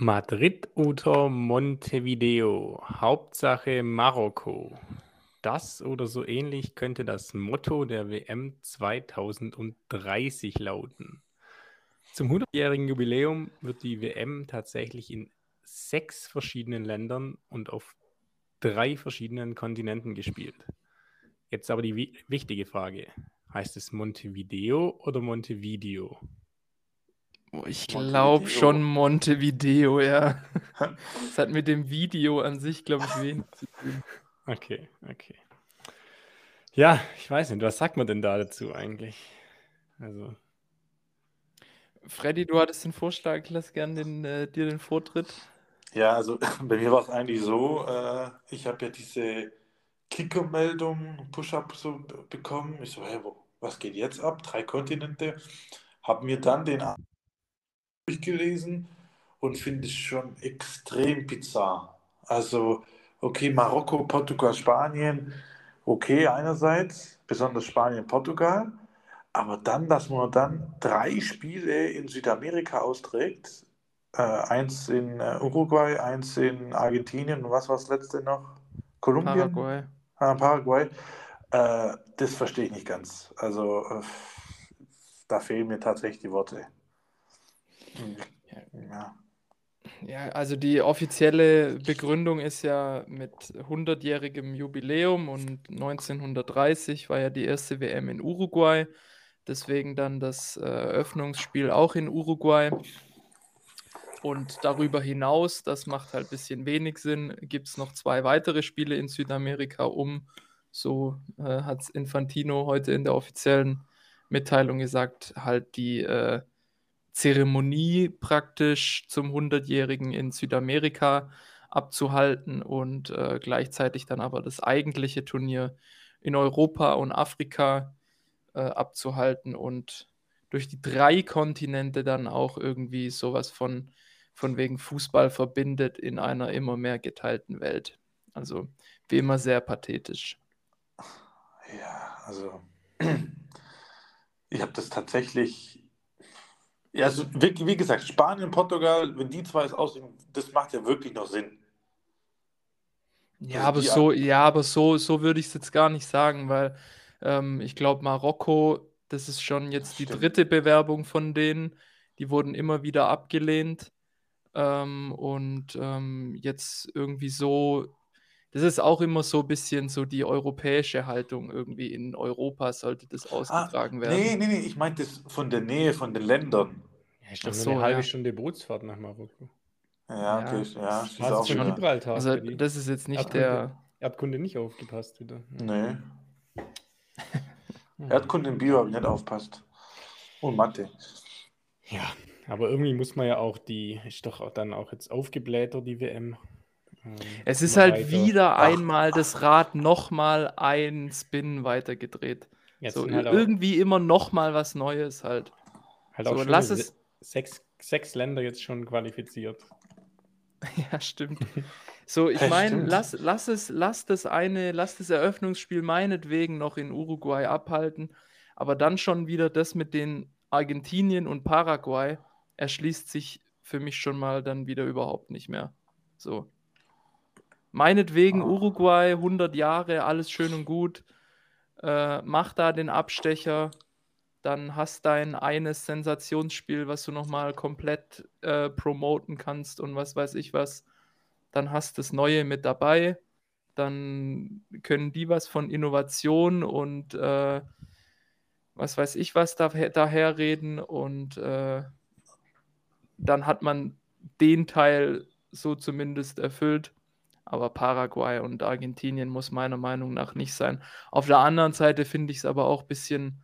Madrid oder Montevideo? Hauptsache Marokko. Das oder so ähnlich könnte das Motto der WM 2030 lauten. Zum 100-jährigen Jubiläum wird die WM tatsächlich in sechs verschiedenen Ländern und auf drei verschiedenen Kontinenten gespielt. Jetzt aber die wichtige Frage. Heißt es Montevideo oder Montevideo? Oh, ich glaube schon Montevideo, ja. Das hat mit dem Video an sich, glaube ich, wenig zu tun. Okay, okay. Ja, ich weiß nicht, was sagt man denn da dazu eigentlich? Also. Freddy, du hattest den Vorschlag, lass gern den, äh, dir den Vortritt. Ja, also bei mir war es eigentlich so, äh, ich habe ja diese Kicker-Meldung, Push-Up so bekommen. Ich so, hey, wo, was geht jetzt ab? Drei Kontinente. Habe mir dann den durchgelesen und finde es schon extrem bizarr. Also, okay, Marokko, Portugal, Spanien, okay, einerseits, besonders Spanien, Portugal, aber dann, dass man dann drei Spiele in Südamerika austrägt, äh, eins in äh, Uruguay, eins in Argentinien und was war das letzte noch? Kolumbien? Paraguay. Ah, Paraguay. Äh, das verstehe ich nicht ganz. Also, äh, da fehlen mir tatsächlich die Worte. Ja. Ja, also die offizielle Begründung ist ja mit 100-jährigem Jubiläum und 1930 war ja die erste WM in Uruguay. Deswegen dann das äh, Eröffnungsspiel auch in Uruguay. Und darüber hinaus, das macht halt ein bisschen wenig Sinn, gibt es noch zwei weitere Spiele in Südamerika, um, so äh, hat Infantino heute in der offiziellen Mitteilung gesagt, halt die äh, Zeremonie praktisch zum 100-Jährigen in Südamerika abzuhalten und äh, gleichzeitig dann aber das eigentliche Turnier in Europa und Afrika äh, abzuhalten und durch die drei Kontinente dann auch irgendwie sowas von, von wegen Fußball verbindet in einer immer mehr geteilten Welt. Also wie immer sehr pathetisch. Ja, also ich habe das tatsächlich ja, also wie, wie, gesagt, Spanien, Portugal, wenn die zwei es aussehen, das macht ja wirklich noch Sinn. Ja, also aber so, ja, aber so, so würde ich es jetzt gar nicht sagen, weil ähm, ich glaube, Marokko, das ist schon jetzt die dritte Bewerbung von denen. Die wurden immer wieder abgelehnt. Ähm, und ähm, jetzt irgendwie so, das ist auch immer so ein bisschen so die europäische Haltung. Irgendwie in Europa sollte das ah, ausgetragen ah, werden. Nee, nee, nee, ich meinte das von der Nähe von den Ländern. Ja, ich glaube, so, eine halbe ja. Stunde Bootsfahrt nach Marokko. Ja, okay, ja. Das, ja, ist schon Gibraltar. Also, das ist jetzt nicht Erdkunde, der. Erdkunde nicht aufgepasst wieder. Nee. Erdkunde im Bio habe ich nicht aufpasst. Und Mathe. Ja, aber irgendwie muss man ja auch die, ist doch auch dann auch jetzt aufgeblähter, die WM. Ähm, es ist halt weiter. wieder ach, einmal ach. das Rad nochmal ein Spin weitergedreht. Jetzt so, halt irgendwie immer nochmal was Neues halt. Halt auch so, lass es, sechs, sechs Länder jetzt schon qualifiziert. Ja, stimmt. So, ich meine, lass, lass es, lass das eine, lass das Eröffnungsspiel meinetwegen noch in Uruguay abhalten, aber dann schon wieder das mit den Argentinien und Paraguay erschließt sich für mich schon mal dann wieder überhaupt nicht mehr. So. Meinetwegen oh. Uruguay, 100 Jahre, alles schön und gut. Äh, mach da den Abstecher, dann hast dein eines Sensationsspiel, was du nochmal komplett äh, promoten kannst und was weiß ich was. Dann hast das Neue mit dabei. Dann können die was von Innovation und äh, was weiß ich was da, daher reden und äh, dann hat man den Teil so zumindest erfüllt. Aber Paraguay und Argentinien muss meiner Meinung nach nicht sein. Auf der anderen Seite finde ich es aber auch ein bisschen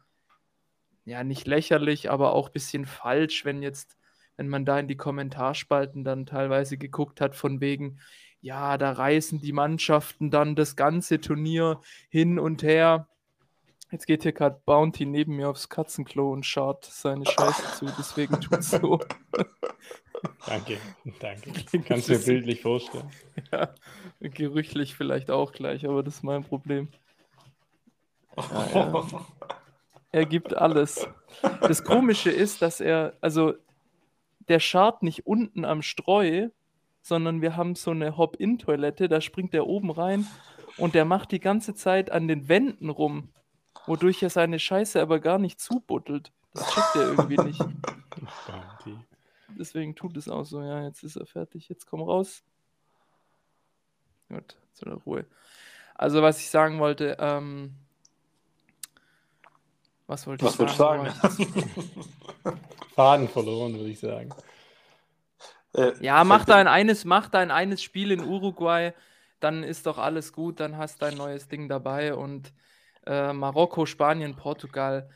ja, nicht lächerlich, aber auch ein bisschen falsch, wenn jetzt, wenn man da in die Kommentarspalten dann teilweise geguckt hat, von wegen, ja, da reißen die Mannschaften dann das ganze Turnier hin und her. Jetzt geht hier gerade Bounty neben mir aufs Katzenklo und schaut seine Scheiße zu, deswegen tut es so. danke, danke. Kannst du dir bildlich vorstellen. Ja, gerüchtlich vielleicht auch gleich, aber das ist mein Problem. Ja, ja. Er gibt alles. Das Komische ist, dass er, also der schart nicht unten am Streu, sondern wir haben so eine Hop-In-Toilette, da springt der oben rein und der macht die ganze Zeit an den Wänden rum, wodurch er seine Scheiße aber gar nicht zubuddelt. Das checkt er irgendwie nicht. Deswegen tut es auch so, ja, jetzt ist er fertig, jetzt komm raus. Gut, zu der Ruhe. Also, was ich sagen wollte, ähm, was wollte was ich sagen? sagen? Faden verloren, würde ich sagen. Äh, ja, mach dein eines, mach dein eines Spiel in Uruguay, dann ist doch alles gut, dann hast du ein neues Ding dabei und äh, Marokko, Spanien, Portugal.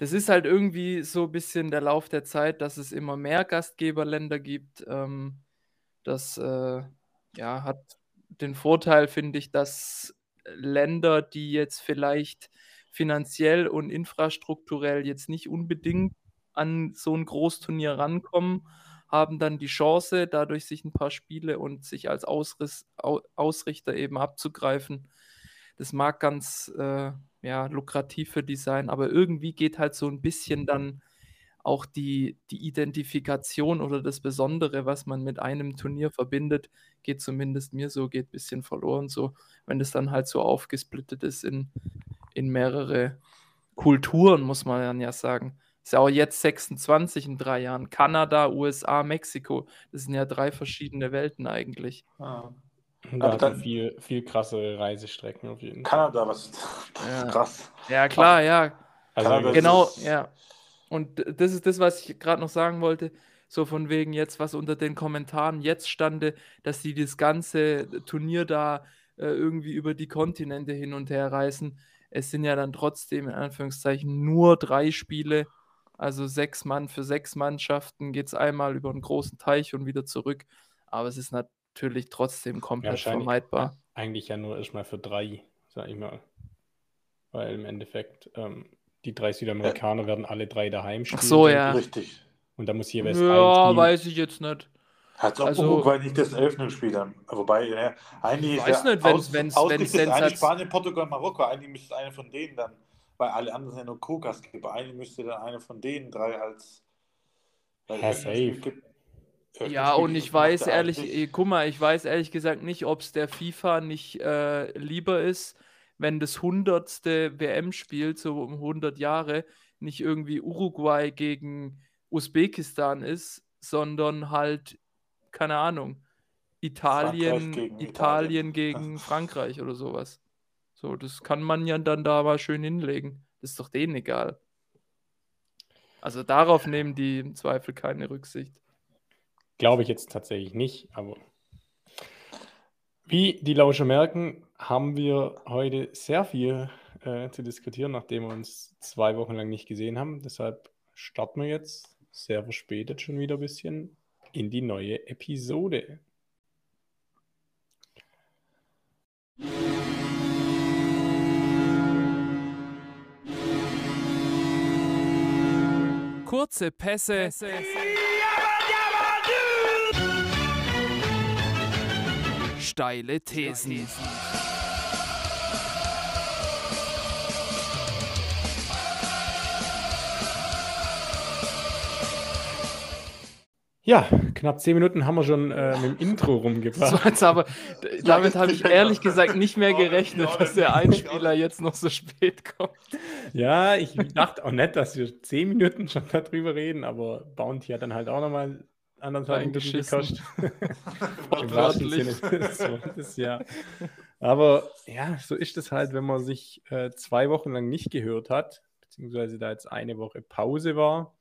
Das ist halt irgendwie so ein bisschen der Lauf der Zeit, dass es immer mehr Gastgeberländer gibt. Ähm, das äh, ja, hat den Vorteil, finde ich, dass Länder, die jetzt vielleicht finanziell und infrastrukturell jetzt nicht unbedingt an so ein Großturnier rankommen, haben dann die Chance, dadurch sich ein paar Spiele und sich als Ausriss, Ausrichter eben abzugreifen. Das mag ganz äh, ja, lukrativ für die sein, aber irgendwie geht halt so ein bisschen dann auch die, die Identifikation oder das Besondere, was man mit einem Turnier verbindet, geht zumindest mir so, geht ein bisschen verloren. So, wenn es dann halt so aufgesplittet ist in, in mehrere Kulturen, muss man dann ja sagen. Ist ja auch jetzt 26 in drei Jahren. Kanada, USA, Mexiko. Das sind ja drei verschiedene Welten eigentlich. Ah. Da hat dann, viel, viel krassere Reisestrecken auf jeden Fall. Kanada, was ja. krass. Ja, klar, ja. Also genau, ja. Und das ist das, was ich gerade noch sagen wollte. So von wegen jetzt, was unter den Kommentaren jetzt stande, dass die das ganze Turnier da äh, irgendwie über die Kontinente hin und her reisen. Es sind ja dann trotzdem in Anführungszeichen nur drei Spiele. Also sechs Mann für sechs Mannschaften geht es einmal über einen großen Teich und wieder zurück. Aber es ist natürlich trotzdem komplett ja, vermeidbar. Eigentlich ja nur erstmal für drei, sag ich mal. Weil im Endeffekt ähm, die drei Südamerikaner ja. werden alle drei daheim spielen. Ach so, ja. Richtig. Und da muss jeweils Ja, weiß ich jetzt nicht. Hat auch also, Uruguay nicht das Eröffnungsspiel dann. Wobei, ja, eigentlich ich weiß nicht, wenn es wenn es eigentlich Spanien, Portugal, Marokko, eigentlich müsste eine von denen dann, weil alle anderen sind ja nur Co-Gastgeber, eigentlich müsste dann eine von denen drei als ja, safe. Ja, und ich weiß ehrlich, guck mal, ich weiß ehrlich gesagt nicht, ob es der FIFA nicht äh, lieber ist, wenn das hundertste WM-Spiel, so um 100 Jahre, nicht irgendwie Uruguay gegen Usbekistan ist, sondern halt, keine Ahnung, Italien gegen, Italien gegen Frankreich oder sowas. So, das kann man ja dann da mal schön hinlegen. Das ist doch denen egal. Also darauf nehmen die im Zweifel keine Rücksicht. Glaube ich jetzt tatsächlich nicht, aber wie die Lauscher merken, haben wir heute sehr viel äh, zu diskutieren, nachdem wir uns zwei Wochen lang nicht gesehen haben. Deshalb starten wir jetzt sehr verspätet schon wieder ein bisschen in die neue Episode. Kurze Pässe. Pässe. Steile Thesen. Ja, knapp zehn Minuten haben wir schon äh, mit dem Intro rumgebracht. Aber damit habe ich ehrlich gesagt nicht mehr gerechnet, dass der Einspieler jetzt noch so spät kommt. Ja, ich dachte auch nicht, dass wir zehn Minuten schon darüber reden, aber Bounty hat dann halt auch nochmal anderthalb Minuten gekostet. Im wahrsten Sinne des Wortes, ja. Aber ja, so ist es halt, wenn man sich äh, zwei Wochen lang nicht gehört hat, beziehungsweise da jetzt eine Woche Pause war.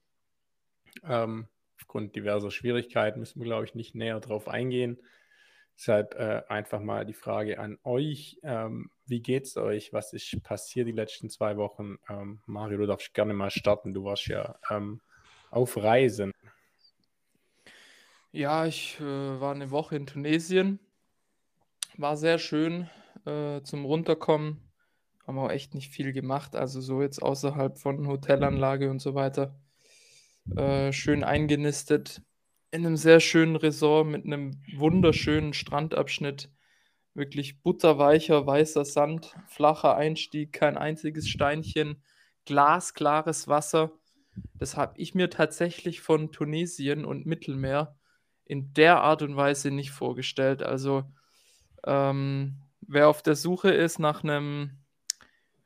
Ähm, aufgrund diverser Schwierigkeiten müssen wir, glaube ich, nicht näher drauf eingehen. Deshalb äh, einfach mal die Frage an euch. Ähm, wie es euch? Was ist passiert die letzten zwei Wochen? Ähm, Mario, du darfst gerne mal starten. Du warst ja ähm, auf Reisen. Ja, ich äh, war eine Woche in Tunesien. War sehr schön äh, zum Runterkommen. Haben auch echt nicht viel gemacht. Also so jetzt außerhalb von Hotelanlage und so weiter. Äh, schön eingenistet in einem sehr schönen Resort mit einem wunderschönen Strandabschnitt. Wirklich butterweicher, weißer Sand, flacher Einstieg, kein einziges Steinchen, glasklares Wasser. Das habe ich mir tatsächlich von Tunesien und Mittelmeer in der Art und Weise nicht vorgestellt. Also ähm, wer auf der Suche ist nach einem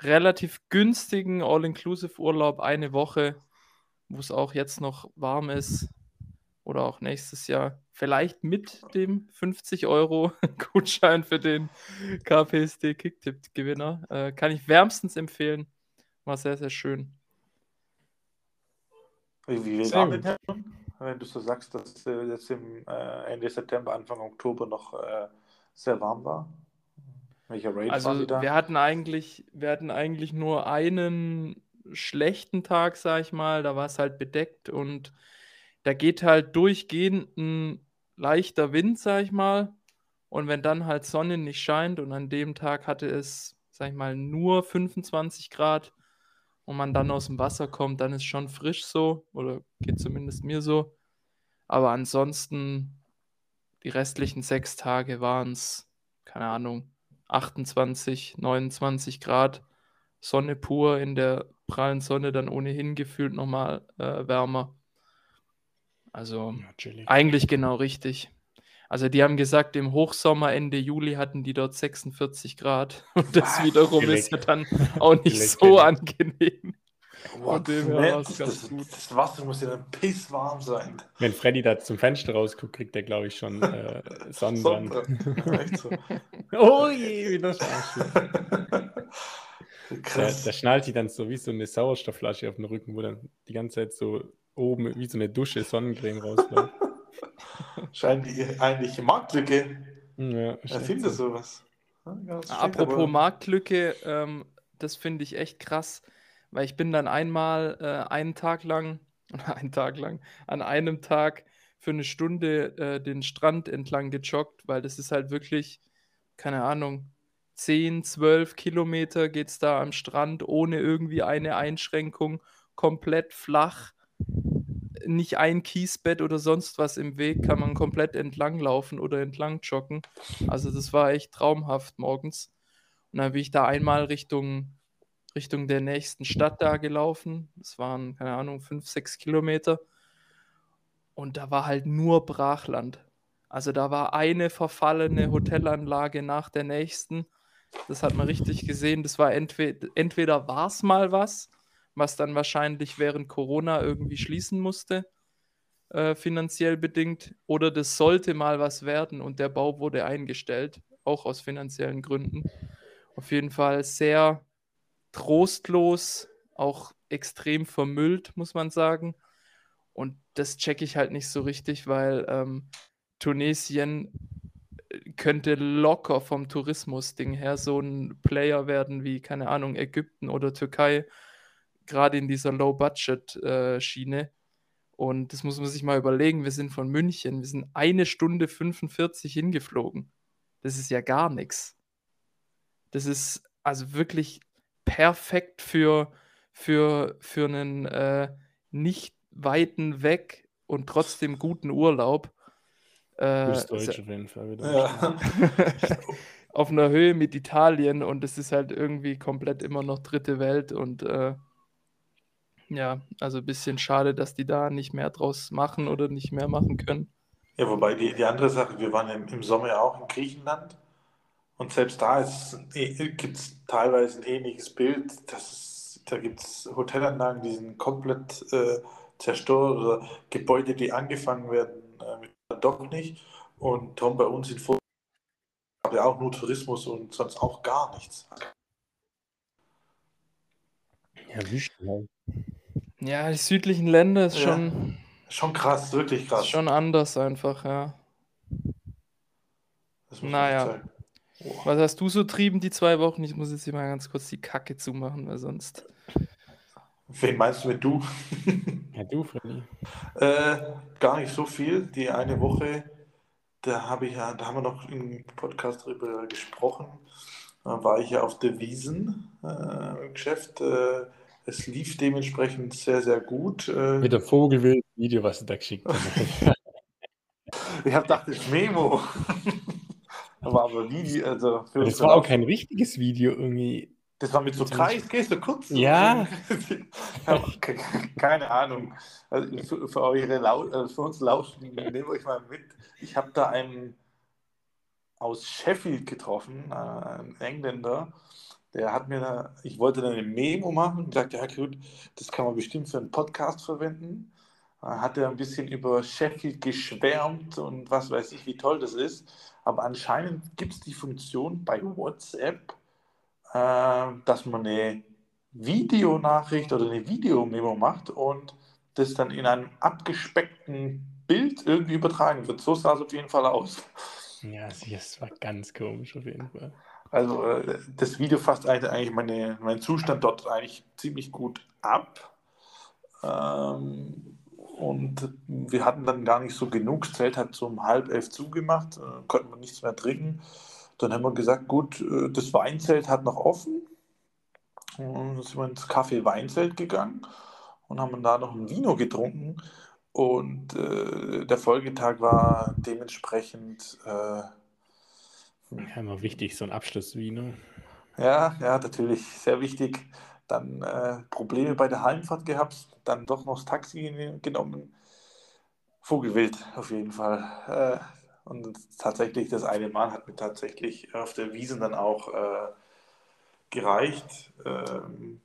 relativ günstigen All-Inclusive-Urlaub eine Woche, wo es auch jetzt noch warm ist oder auch nächstes Jahr, vielleicht mit dem 50 Euro Gutschein für den KPSD Kicktip-Gewinner, äh, kann ich wärmstens empfehlen. War sehr, sehr schön. Wie, denn, wenn du so sagst, dass es jetzt im äh, Ende September, Anfang Oktober noch äh, sehr warm war? Welcher Rate also wir hatten eigentlich, wir hatten eigentlich nur einen schlechten Tag, sag ich mal. Da war es halt bedeckt und da geht halt durchgehend ein leichter Wind, sag ich mal. Und wenn dann halt Sonne nicht scheint und an dem Tag hatte es, sag ich mal, nur 25 Grad, und man dann aus dem Wasser kommt, dann ist schon frisch so oder geht zumindest mir so. Aber ansonsten, die restlichen sechs Tage waren es, keine Ahnung, 28, 29 Grad, Sonne pur, in der prallen Sonne dann ohnehin gefühlt nochmal äh, wärmer. Also ja, eigentlich genau richtig. Also die haben gesagt, im Hochsommer Ende Juli hatten die dort 46 Grad. Und das Was? wiederum Gelegt. ist ja dann auch nicht Gelegt. so angenehm. What? Das, das, das, Wasser muss ja dann pisswarm sein. Wenn Freddy da zum Fenster rausguckt, kriegt er, glaube ich, schon äh, Sonnenbrand. so. oh je, wie das Krass. Da, da schnallt sie dann so wie so eine Sauerstoffflasche auf den Rücken, wo dann die ganze Zeit so oben wie so eine Dusche Sonnencreme rausläuft. Scheint die eigentliche Marktlücke. Ja, Erfinde sowas. Ja, Apropos aber... Marktlücke, ähm, das finde ich echt krass, weil ich bin dann einmal äh, einen Tag lang, einen Tag lang, an einem Tag für eine Stunde äh, den Strand entlang gejoggt, weil das ist halt wirklich, keine Ahnung, 10, 12 Kilometer geht es da am Strand ohne irgendwie eine Einschränkung, komplett flach nicht ein Kiesbett oder sonst was im Weg, kann man komplett entlang laufen oder entlang joggen. Also das war echt traumhaft morgens. Und dann bin ich da einmal Richtung, Richtung der nächsten Stadt da gelaufen. Das waren, keine Ahnung, fünf, sechs Kilometer. Und da war halt nur Brachland. Also da war eine verfallene Hotelanlage nach der nächsten. Das hat man richtig gesehen. Das war entweder, entweder war es mal was was dann wahrscheinlich während Corona irgendwie schließen musste, äh, finanziell bedingt, oder das sollte mal was werden und der Bau wurde eingestellt, auch aus finanziellen Gründen. Auf jeden Fall sehr trostlos, auch extrem vermüllt, muss man sagen. Und das checke ich halt nicht so richtig, weil ähm, Tunesien äh, könnte locker vom Tourismus-Ding her so ein Player werden wie, keine Ahnung, Ägypten oder Türkei, gerade in dieser Low-Budget-Schiene. Äh, und das muss man sich mal überlegen. Wir sind von München, wir sind eine Stunde 45 hingeflogen. Das ist ja gar nichts. Das ist also wirklich perfekt für, für, für einen äh, nicht weiten Weg und trotzdem guten Urlaub. Äh, Deutsch auf jeden Fall wieder. Ja. auf einer Höhe mit Italien und es ist halt irgendwie komplett immer noch dritte Welt und äh, ja, also ein bisschen schade, dass die da nicht mehr draus machen oder nicht mehr machen können. Ja, wobei die, die andere Sache, wir waren im, im Sommer ja auch in Griechenland und selbst da gibt es teilweise ein ähnliches Bild. Das, da gibt es Hotelanlagen, die sind komplett äh, zerstört oder Gebäude, die angefangen werden, äh, doch nicht. Und Tom, bei uns in Vor ja auch nur Tourismus und sonst auch gar nichts. Ja, wie schnell. Ja, die südlichen Länder ist ja. schon. Schon krass, wirklich krass. Schon anders einfach, ja. naja. Was hast du so trieben die zwei Wochen? Ich muss jetzt hier mal ganz kurz die Kacke zumachen, weil sonst. Wen meinst du mit du? ja, du, Freddy. Äh, gar nicht so viel. Die eine Woche, da habe ich ja, da haben wir noch im Podcast darüber gesprochen. Da war ich ja auf der Wiesen äh, im Geschäft. Äh, es lief dementsprechend sehr, sehr gut. Äh. Mit der Vogelwild-Video, was du da geschickt hast. ich habe gedacht, das ist Memo. aber aber Video, also Das war auch kein richtiges Video irgendwie. Das war mit so Kreis, gehst du kurz? Ja. Keine Ahnung. Also für, für, eure Lau äh, für uns Lauschen, nehmt euch mal mit. Ich habe da einen aus Sheffield getroffen, äh, einen Engländer. Der hat mir, da, ich wollte dann eine Memo machen und sagte, ja gut, das kann man bestimmt für einen Podcast verwenden. Da hat er ein bisschen über Sheffield geschwärmt und was weiß ich, wie toll das ist. Aber anscheinend gibt es die Funktion bei WhatsApp, äh, dass man eine Videonachricht oder eine Videomemo macht und das dann in einem abgespeckten Bild irgendwie übertragen wird. So sah es auf jeden Fall aus. Ja, das war ganz komisch auf jeden Fall. Also äh, das Video fasst eigentlich meine, meinen Zustand dort eigentlich ziemlich gut ab. Ähm, und wir hatten dann gar nicht so genug. Das Zelt hat so um halb elf zugemacht, äh, konnten wir nichts mehr trinken. Dann haben wir gesagt, gut, äh, das Weinzelt hat noch offen. Und dann sind wir ins Café Weinzelt gegangen und haben da noch ein Vino getrunken. Und äh, der Folgetag war dementsprechend. Äh, ja, immer wichtig, so ein Abschlussvino. Ja, ja, natürlich, sehr wichtig. Dann äh, Probleme bei der Heimfahrt gehabt, dann doch noch das Taxi genommen. Vogelwild auf jeden Fall. Äh, und tatsächlich, das eine Mal hat mir tatsächlich auf der Wiese dann auch äh, gereicht. Ähm,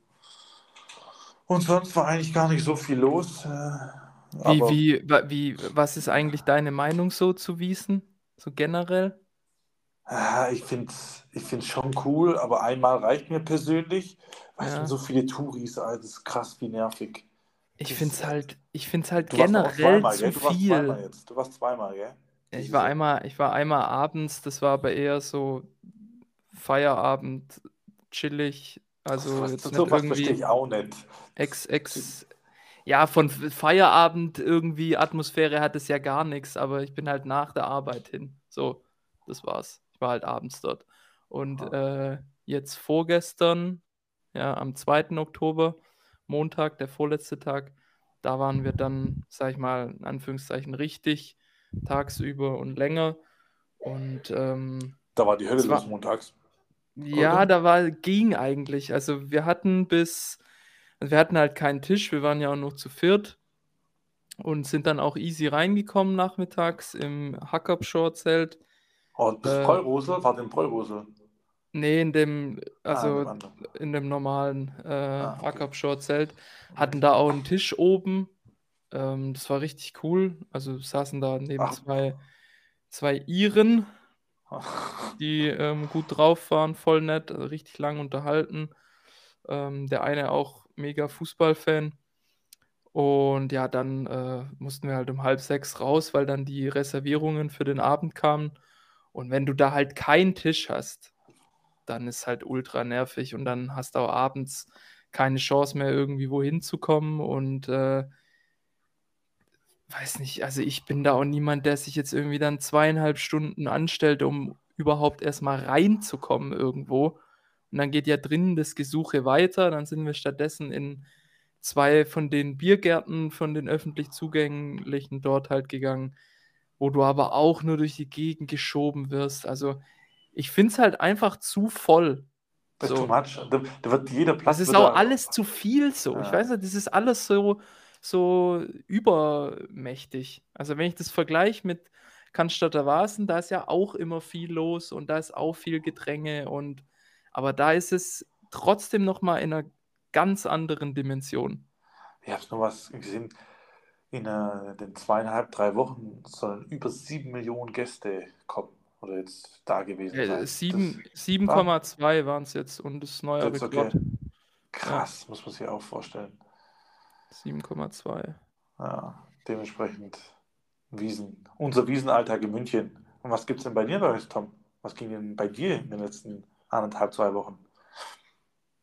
und sonst war eigentlich gar nicht so viel los. Äh, wie, wie, wie, was ist eigentlich deine Meinung so zu Wiesen? So generell? Äh, ich finde es ich find's schon cool, aber einmal reicht mir persönlich. Weißt ja. du, so viele Touris, das ist krass, wie nervig. Ich finde es halt, ich find's halt generell zweimal, zu du viel. Warst zweimal jetzt. Du warst zweimal, gell? Ich war einmal, ich war einmal abends, das war aber eher so Feierabend, chillig. Also was, jetzt nicht sowas verstehe ich auch nicht. Ex, ex, ja, von Feierabend irgendwie Atmosphäre hat es ja gar nichts, aber ich bin halt nach der Arbeit hin. So, das war's. Ich war halt abends dort. Und äh, jetzt vorgestern, ja, am 2. Oktober, Montag, der vorletzte Tag, da waren wir dann, sag ich mal, in Anführungszeichen richtig tagsüber und länger. Und ähm, da war die Hölle los montags. Ja, oder? da war, ging eigentlich. Also wir hatten bis, also wir hatten halt keinen Tisch, wir waren ja auch noch zu viert und sind dann auch easy reingekommen nachmittags im Hackab-Short-Zelt. Oh, bis äh, Pollrose? War dem Pollrose? Nee, in dem, also ah, in dem normalen äh, ah, okay. Hackab-Short-Zelt. Hatten da auch einen Tisch oben ähm, das war richtig cool. Also saßen da neben Ach. zwei, zwei Iren, die ähm, gut drauf waren, voll nett, also richtig lang unterhalten. Ähm, der eine auch mega Fußballfan. Und ja, dann äh, mussten wir halt um halb sechs raus, weil dann die Reservierungen für den Abend kamen. Und wenn du da halt keinen Tisch hast, dann ist halt ultra nervig und dann hast du auch abends keine Chance mehr, irgendwie wohin zu kommen. Und äh, weiß nicht, also ich bin da auch niemand, der sich jetzt irgendwie dann zweieinhalb Stunden anstellt, um überhaupt erstmal reinzukommen irgendwo. Und dann geht ja drinnen das Gesuche weiter. Dann sind wir stattdessen in zwei von den Biergärten, von den öffentlich zugänglichen dort halt gegangen, wo du aber auch nur durch die Gegend geschoben wirst. Also ich finde es halt einfach zu voll. Das so. ist too much. Da, da wird jeder Platz. Das ist auch alles zu viel so. Ja. Ich weiß nicht, das ist alles so so übermächtig. Also wenn ich das vergleiche mit Cannstatter Vasen, da ist ja auch immer viel los und da ist auch viel Gedränge und aber da ist es trotzdem noch mal in einer ganz anderen Dimension. Ich habe noch was gesehen. In äh, den zweieinhalb, drei Wochen sollen über sieben Millionen Gäste kommen oder jetzt da gewesen sein. 7,2 waren es jetzt und das neue Rekord. Okay. Krass, ja. muss man sich auch vorstellen. 7,2. Ja, dementsprechend Wiesen. Unser Wiesenalltag in München. Und was gibt es denn bei dir Neues, Tom? Was ging denn bei dir in den letzten anderthalb, zwei Wochen?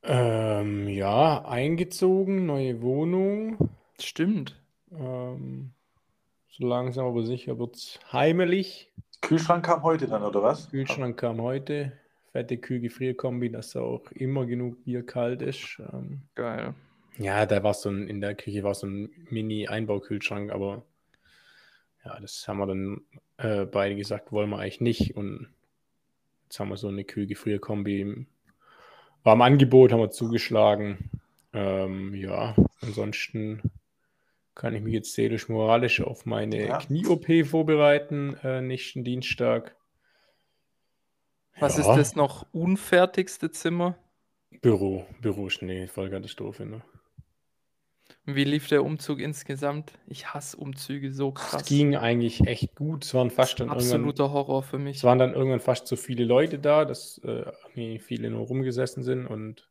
Ähm, ja, eingezogen, neue Wohnung. Stimmt. Ähm, so langsam aber sicher wird es heimelig. Kühlschrank kam heute dann, oder was? Kühlschrank kam heute. Fette Kühlgefrierkombi, dass auch immer genug Bier kalt ist. Ähm, Geil. Ja, da war so ein, in der Küche war so ein Mini-Einbaukühlschrank, aber ja, das haben wir dann äh, beide gesagt, wollen wir eigentlich nicht. Und jetzt haben wir so eine Kühlgefrierkombi war im Angebot, haben wir zugeschlagen. Ähm, ja, ansonsten kann ich mich jetzt seelisch-moralisch auf meine ja. Knie-OP vorbereiten, äh, nächsten Dienstag. Was ja. ist das noch unfertigste Zimmer? Büro, Büro Schnee, Vollkatastrophe, ne? Wie lief der Umzug insgesamt? Ich hasse Umzüge so krass. Es ging eigentlich echt gut. Es waren fast dann absoluter Horror für mich. Es waren dann irgendwann fast so viele Leute da, dass äh, viele nur rumgesessen sind und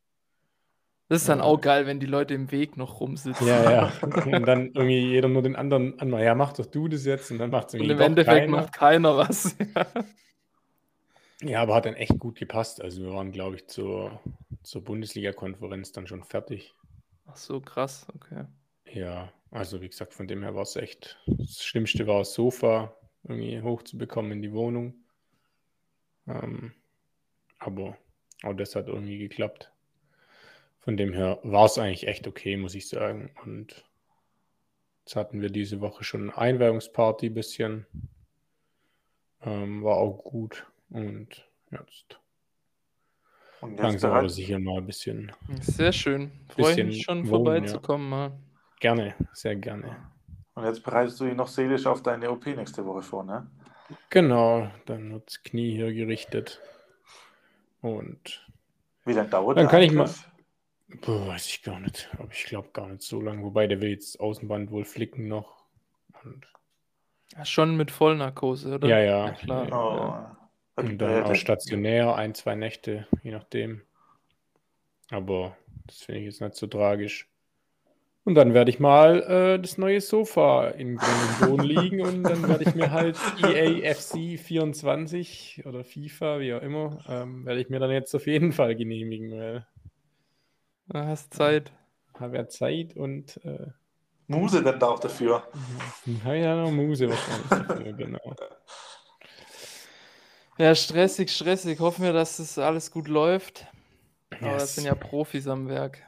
das ist dann auch geil, wenn die Leute im Weg noch rumsitzen. Ja, ja. Und dann irgendwie jeder nur den anderen an, ja, mach doch du das jetzt und dann macht es irgendwie Und im Endeffekt keiner. macht keiner was. ja, aber hat dann echt gut gepasst. Also wir waren, glaube ich, zur, zur Bundesliga-Konferenz dann schon fertig. Ach so, krass, okay. Ja, also wie gesagt, von dem her war es echt. Das Schlimmste war das Sofa irgendwie hochzubekommen in die Wohnung. Ähm, aber auch das hat irgendwie geklappt. Von dem her war es eigentlich echt okay, muss ich sagen. Und jetzt hatten wir diese Woche schon eine Einweihungsparty ein bisschen. Ähm, war auch gut. Und jetzt, Und langsam aber sicher mal ein bisschen. Sehr schön. Freue mich schon wohnen, vorbeizukommen ja. mal. Gerne, sehr gerne. Und jetzt bereitest du dich noch seelisch auf deine OP nächste Woche vor, ne? Genau, dann wird das Knie hier gerichtet. Und wie lange dauert Dann kann ich mal. Boah, weiß ich gar nicht. Aber ich glaube gar nicht so lange. Wobei der will jetzt Außenband wohl flicken noch. Und ja, schon mit Vollnarkose, oder? Ja, ja. ja klar. Oh. Ja. Und dann auch stationär, ein, zwei Nächte, je nachdem. Aber das finde ich jetzt nicht so tragisch. Und dann werde ich mal äh, das neue Sofa in Grund und Boden liegen und dann werde ich mir halt EAFC 24 oder FIFA, wie auch immer, ähm, werde ich mir dann jetzt auf jeden Fall genehmigen, weil Du hast Zeit. Habe ja Zeit und. Äh, Muse dann da auch dafür. Ja, ja, noch Muse wahrscheinlich dafür, genau. Ja, stressig, stressig. Hoffen wir, dass das alles gut läuft. Yes. Aber das sind ja Profis am Werk.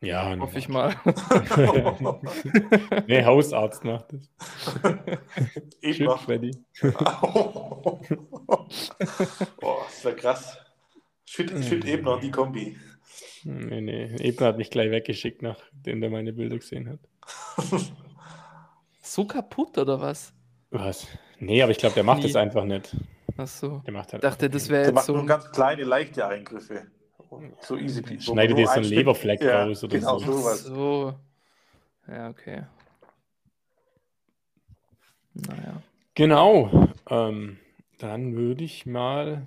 Ja, hoffe ich mal. nee, Hausarzt macht das. Ich Shit, mach. Freddy. oh, das wäre krass. Finde find eben noch die Kombi. Nee, nee. Ebner hat mich gleich weggeschickt, nachdem der meine Bilder gesehen hat. so kaputt oder was? Was? Nee, aber ich glaube, der macht es einfach nicht. Ach so. Der macht halt dachte, das wäre jetzt macht so nur ganz kleine, leichte Eingriffe. So easy peasy. Schneidet dir so einen Leberfleck ja, raus oder genau, so. Ach so. Ja, okay. Naja. Genau. Ähm, dann würde ich mal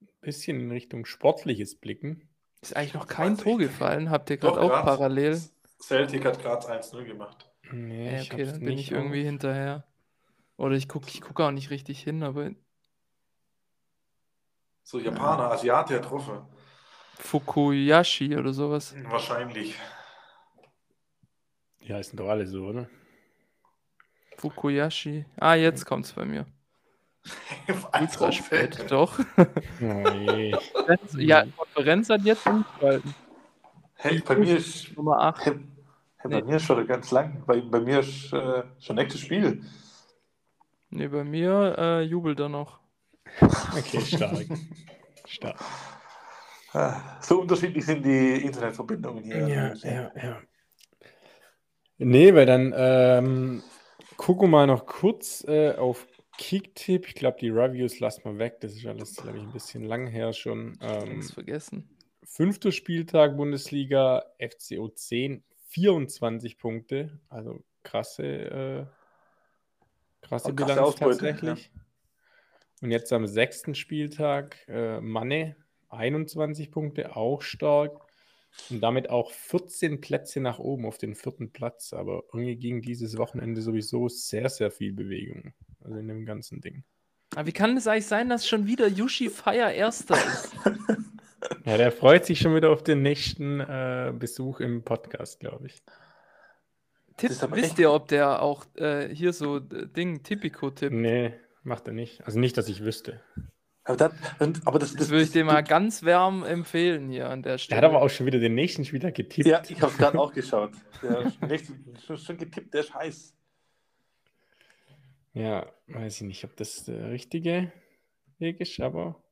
ein bisschen in Richtung Sportliches blicken. Ist eigentlich noch kein Tor gefallen. Habt ihr gerade auch grad. parallel? Celtic hat gerade 1-0 gemacht. Nee, okay, dann bin ich auf. irgendwie hinterher. Oder ich gucke ich guck auch nicht richtig hin, aber. So Japaner, ja. Asiate getroffen. Fukuyashi oder sowas. Wahrscheinlich. Die heißen doch alle so, oder? Fukuyashi. Ah, jetzt kommt's bei mir. Ultra spät, doch. Oh ja, Konferenz hat jetzt umgeschalten. Hey, bei mir ist Nummer 8. Hey, hey, bei nee. mir ist schon ganz lang. Bei, bei mir ist äh, schon nächstes Spiel. Nee, bei mir äh, jubelt er noch. Okay, stark. stark. Ah, so unterschiedlich sind die Internetverbindungen hier. Ja, ja, ja. Nee, weil dann ähm, gucken wir mal noch kurz äh, auf Kicktipp, ich glaube, die Reviews lassen wir weg. Das ist alles, glaube ich, ein bisschen lang her schon. Ähm, vergessen. Fünfter Spieltag Bundesliga, FCO 10, 24 Punkte. Also krasse, äh, krasse Bilanz Ausbeute, tatsächlich. Ja. Und jetzt am sechsten Spieltag äh, Manne, 21 Punkte, auch stark. Und damit auch 14 Plätze nach oben auf den vierten Platz. Aber irgendwie ging dieses Wochenende sowieso sehr, sehr viel Bewegung. Also in dem ganzen Ding. Aber wie kann es eigentlich sein, dass schon wieder Yushi Fire Erster ist? ja, der freut sich schon wieder auf den nächsten äh, Besuch im Podcast, glaube ich. Tipp, wisst ihr, ob der auch äh, hier so Ding, Typico tippt? Nee, macht er nicht. Also nicht, dass ich wüsste. Aber, das, aber das, das, das würde ich dir mal ganz wärm empfehlen hier an der Stelle. Der hat aber auch schon wieder den nächsten Spieler getippt. Ja, ich habe es gerade auch geschaut. Der schon, schon getippt, der ist heiß. Ja, weiß ich nicht, ob das der richtige Weg ist, aber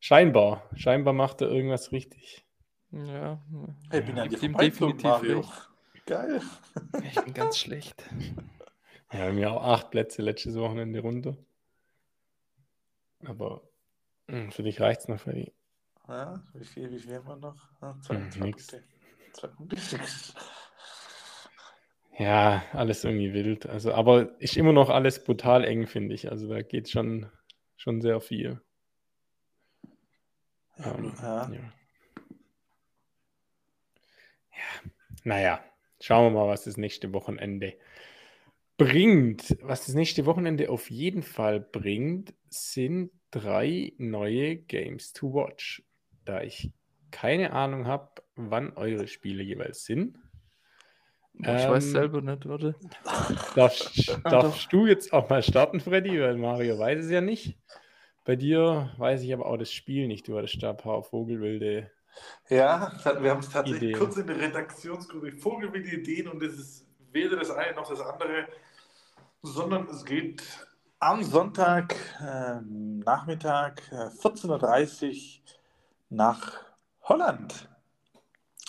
Scheinbar. Scheinbar macht er irgendwas richtig. Ja. Hey, bin ja, dir ihm definitiv Mario. recht. Geil. Ich bin ganz schlecht. Ja, bei mir auch acht Plätze letztes Wochenende runter. Aber mh, für dich reicht es noch, Freddy. Ja, wie viel, wie viel haben wir noch? Ah, zwei, Hm, zwei nix. Punkte. Zwei Punkte. Ja, alles irgendwie wild. Also, aber ist immer noch alles brutal eng, finde ich. Also da geht schon, schon sehr viel. Ähm, Ja. ja. Ja, naja, schauen wir mal, was das nächste Wochenende bringt. Was das nächste Wochenende auf jeden Fall bringt, sind drei neue Games to Watch. Da ich keine Ahnung habe, wann eure Spiele jeweils sind. Boah, ich weiß Ähm, selber nicht, warte. Darfst, Ah, darfst du jetzt auch mal starten, Freddy? Weil Mario weiß es ja nicht. Bei dir weiß ich aber auch das Spiel nicht. Du hattest da ein paar Vogelwilde. Ja, das wir haben es tatsächlich Ideen. kurz in der Redaktionsgruppe vogelwilde Ideen und es ist weder das eine noch das andere, sondern es geht am Sonntag ähm, Nachmittag äh, 14.30 Uhr nach Holland.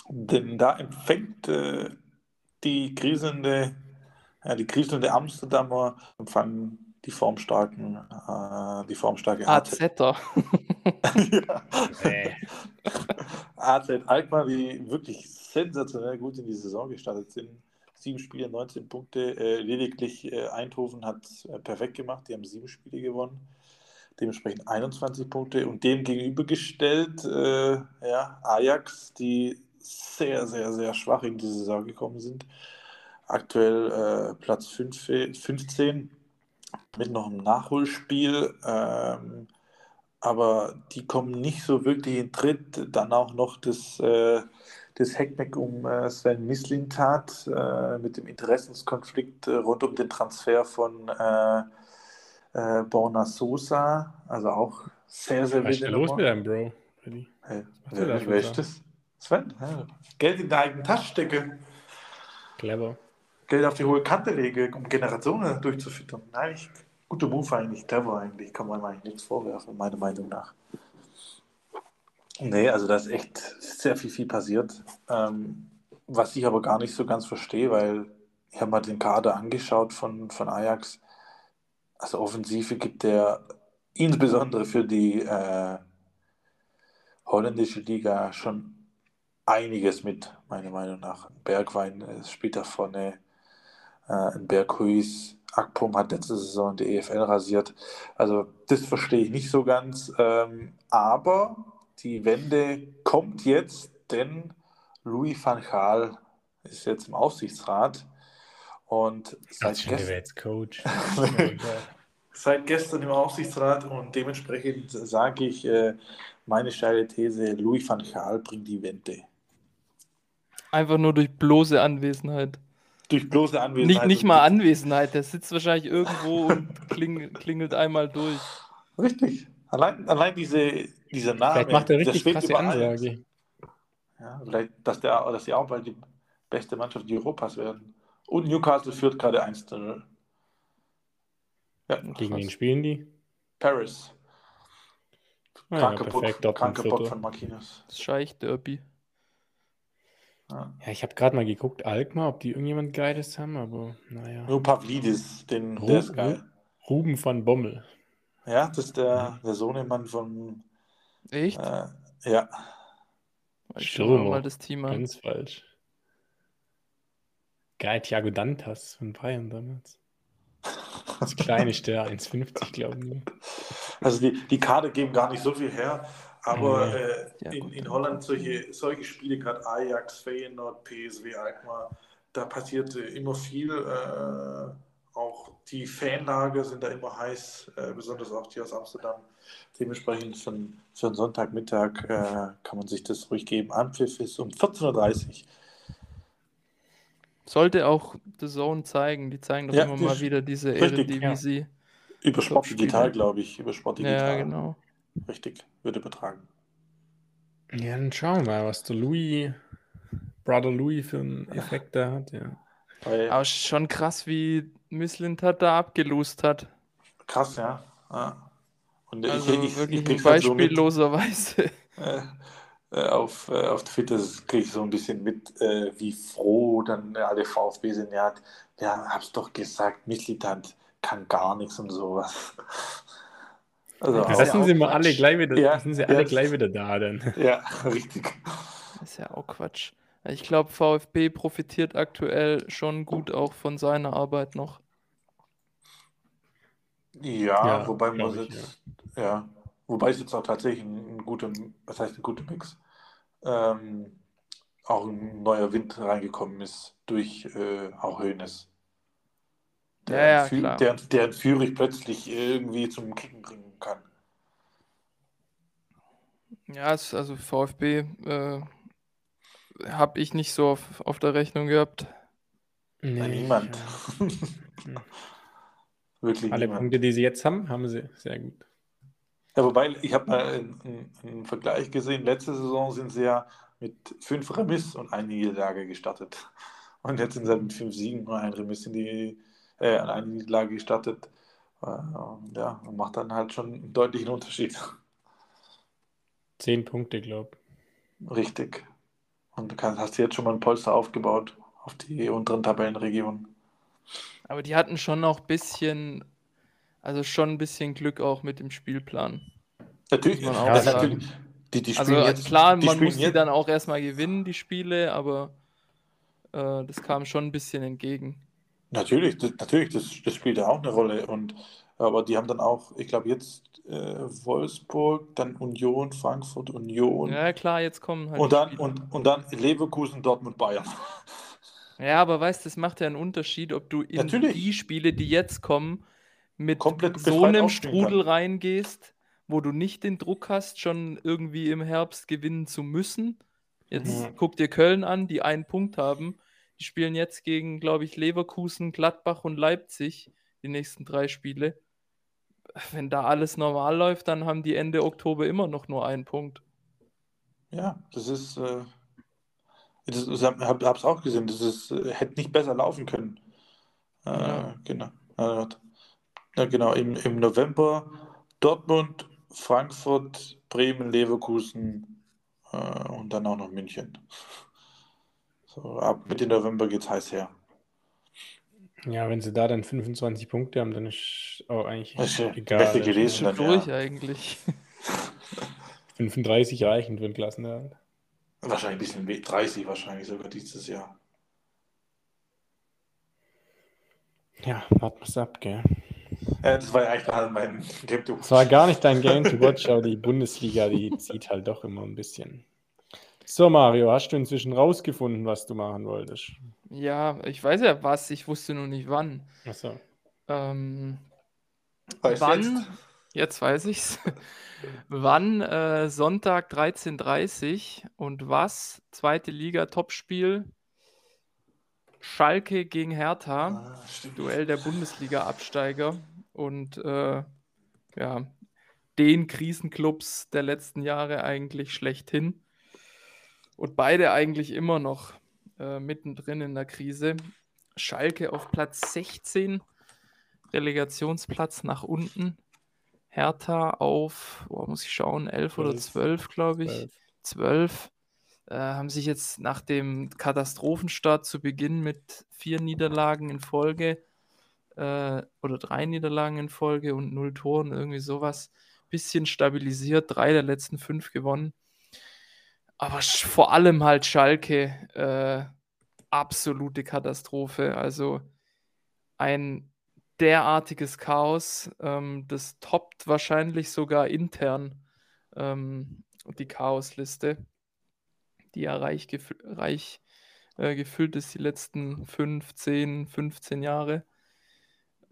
Denn da empfängt äh, die kriselnde, ja, die kriselnde Amsterdamer empfangen die formstarken, äh, die formstarke AZ. AZ Alkmaar, die wirklich sensationell gut in die Saison gestartet sind. Sieben Spiele, 19 Punkte. Äh, lediglich äh, Eindhoven hat äh, perfekt gemacht. Die haben sieben Spiele gewonnen. Dementsprechend 21 Punkte. Und dem gegenübergestellt äh, ja, Ajax, die sehr, sehr, sehr schwach in die Saison gekommen sind. Aktuell äh, Platz 5, 15 mit noch einem Nachholspiel. Ähm, aber die kommen nicht so wirklich in Tritt. Dann auch noch das, äh, das Heckmeck um äh, Sven Mislintat äh, mit dem Interessenskonflikt äh, rund um den Transfer von äh, äh, Borna Sosa. Also auch sehr, sehr Was ist los mit deinem Bro? Hey, wer da? ist das? Sven? Ja. Geld in der eigenen Tasche stecken. Clever. Geld auf die hohe Kante lege, um Generationen durchzufüttern. Nein, ich, guter Move eigentlich, clever eigentlich, kann man eigentlich nichts vorwerfen, meiner Meinung nach. Nee, also da ist echt sehr viel, viel passiert. Ähm, was ich aber gar nicht so ganz verstehe, weil ich habe mal den Kader angeschaut von, von Ajax. Also Offensive gibt der insbesondere für die äh, holländische Liga schon einiges mit, meiner Meinung nach. Bergwein äh, spielt da vorne, äh, ein Berghuis, Akpom hat letzte Saison die EFL rasiert. Also das verstehe ich nicht so ganz. Ähm, aber die Wende kommt jetzt, denn Louis van Gaal ist jetzt im Aufsichtsrat und seit gestern, jetzt Coach. seit gestern im Aufsichtsrat und dementsprechend sage ich äh, meine steile These, Louis van Gaal bringt die Wende. Einfach nur durch bloße Anwesenheit. Durch bloße Nicht, Anwesenheit. nicht und- mal Anwesenheit, der sitzt wahrscheinlich irgendwo und kling, klingelt einmal durch. Richtig. Allein, allein diese, dieser Name, Vielleicht macht er richtig krasse. Ansage. Ja, vielleicht, dass, der, dass die auch bald die beste Mannschaft Europas werden. Und Newcastle führt gerade 1-0. Ja, Gegen wen spielen die? Paris. Ah, ja, Kranker perfekt, Bock, kranker Bock von Marquinhos. Das Scheich-Derby. Ja. Ja, ich habe gerade mal geguckt, Alkmaar, ob die irgendjemand Geiles haben, aber naja. Nur Pavlidis, den, Ru- der ist geil. Ruben van Bommel. Ja, das ist der, der Sohnemann von. Echt? Äh, ja, Stürmer. mal das Team an. Ganz falsch. Geil, Thiago Dantas von Bayern damals. Das kleine ist der 1,50, glaube ich. also die, die Kader geben gar nicht so viel her. Aber Mhm. äh, Ja, in, in Holland solche, solche Spiele, gerade Ajax, Feyenoord, PSW, Alkmaar, da passiert äh, immer viel. Äh, auch die Fanlager sind da immer heiß, äh, besonders auch die aus Amsterdam. Dementsprechend für, einen- für einen Sonntagmittag äh, kann man sich das ruhig geben. Anpfiff ist um 14.30 Uhr. Sollte auch The Zone zeigen. Die zeigen doch Ja, immer mal wieder diese Eredivisie. Über Sport. Digital, glaube ich. Über Sport Digital. Ja, genau. Richtig, wird übertragen. Ja, dann schauen wir mal, was der Louis, Brother Louis für einen Effekt da hat. Ja. Weil, Aber schon krass, wie Mislintat da abgelost hat. Krass, ja. ja. Und also ich, ich, wirklich ich beispielloserweise. Äh, äh, auf, äh, auf Twitter kriege ich so ein bisschen mit, äh, wie froh dann alle VfB sind. Ja, ja hab's doch gesagt, Mitgliedhand kann gar nichts und sowas. Also ja, das sind sie mal alle gleich wieder, ja, sind sie alle gleich wieder da dann. Ja, richtig. Das ist ja auch Quatsch. Ich glaube, VfB profitiert aktuell schon gut auch von seiner Arbeit noch. Ja, ja wobei man jetzt, ja. ja. wobei es jetzt auch tatsächlich ein, ein guter, was heißt ein guter Mix, ähm, auch ein neuer Wind reingekommen ist durch äh, auch Hönes. Der, ja, ja, der, der Führig plötzlich irgendwie zum Kicken bringen Ja, also VfB äh, habe ich nicht so auf, auf der Rechnung gehabt. Nee, niemand. Wirklich Alle niemand. Punkte, die sie jetzt haben, haben sie sehr gut. Ja, wobei, ich habe mal einen, einen, Vergleich gesehen. Letzte Saison sind sie ja mit fünf Remis und einer Niederlage gestartet. Und jetzt sind sie halt mit fünf Siegen und ein Remis in die, äh, eine Niederlage gestartet. Äh, ja, macht dann halt schon einen deutlichen Unterschied. Zehn Punkte, glaube ich. Richtig. Und du kannst, hast jetzt schon mal ein Polster aufgebaut auf die unteren Tabellenregionen. Aber die hatten schon noch ein bisschen, also schon ein bisschen Glück auch mit dem Spielplan. Natürlich, ja, natürlich. Die, die also jetzt, klar, man muss die dann auch erstmal gewinnen, die Spiele, aber äh, das kam schon ein bisschen entgegen. Natürlich, das, natürlich, das, das spielt ja auch eine Rolle. Und aber die haben dann auch, ich glaube, jetzt äh, Wolfsburg, dann Union, Frankfurt, Union. Ja, klar, jetzt kommen halt. Und dann, und, und dann Leverkusen, Dortmund, Bayern. Ja, aber weißt du, das macht ja einen Unterschied, ob du in Natürlich. die Spiele, die jetzt kommen, mit Komplett so einem Strudel kann. reingehst, wo du nicht den Druck hast, schon irgendwie im Herbst gewinnen zu müssen. Jetzt mhm. guck dir Köln an, die einen Punkt haben. Die spielen jetzt gegen, glaube ich, Leverkusen, Gladbach und Leipzig die nächsten drei Spiele. Wenn da alles normal läuft, dann haben die Ende Oktober immer noch nur einen Punkt. Ja, das ist, äh, das, ich habe es auch gesehen, das ist, äh, hätte nicht besser laufen können. Äh, ja. Genau. Ja, genau, im, im November Dortmund, Frankfurt, Bremen, Leverkusen äh, und dann auch noch München. So, ab Mitte November geht es heiß her. Ja, wenn sie da dann 25 Punkte haben, dann ist auch eigentlich das ist egal. Beste gewesen dann, durch ja. eigentlich. 35 reichen für den Klassenerhalt. Wahrscheinlich ein bisschen 30 wahrscheinlich sogar dieses Jahr. Ja, warten wir es ab, gell? Ja, das war ja eigentlich gerade mein Game to Watch. Das war gar nicht dein Game to Watch, aber die Bundesliga, die zieht halt doch immer ein bisschen. So, Mario, hast du inzwischen rausgefunden, was du machen wolltest? Ja, ich weiß ja was, ich wusste nur nicht wann. Achso. Ähm, wann? Jetzt? jetzt weiß ich's. Wann äh, Sonntag 13.30 Uhr und was? Zweite Liga Topspiel. Schalke gegen Hertha. Ah, Duell der Bundesliga-Absteiger. Und äh, ja, den Krisenclubs der letzten Jahre eigentlich schlechthin. Und beide eigentlich immer noch äh, mittendrin in der Krise. Schalke auf Platz 16, Relegationsplatz nach unten. Hertha auf, oh, muss ich schauen, 11 oder 12, glaube ich. 12. Äh, haben sich jetzt nach dem Katastrophenstart zu Beginn mit vier Niederlagen in Folge äh, oder drei Niederlagen in Folge und null Toren, irgendwie sowas, bisschen stabilisiert, drei der letzten fünf gewonnen. Aber vor allem halt Schalke, äh, absolute Katastrophe. Also ein derartiges Chaos. Ähm, das toppt wahrscheinlich sogar intern ähm, die Chaosliste, die ja reich, gef reich äh, gefüllt ist die letzten 15, 15 Jahre.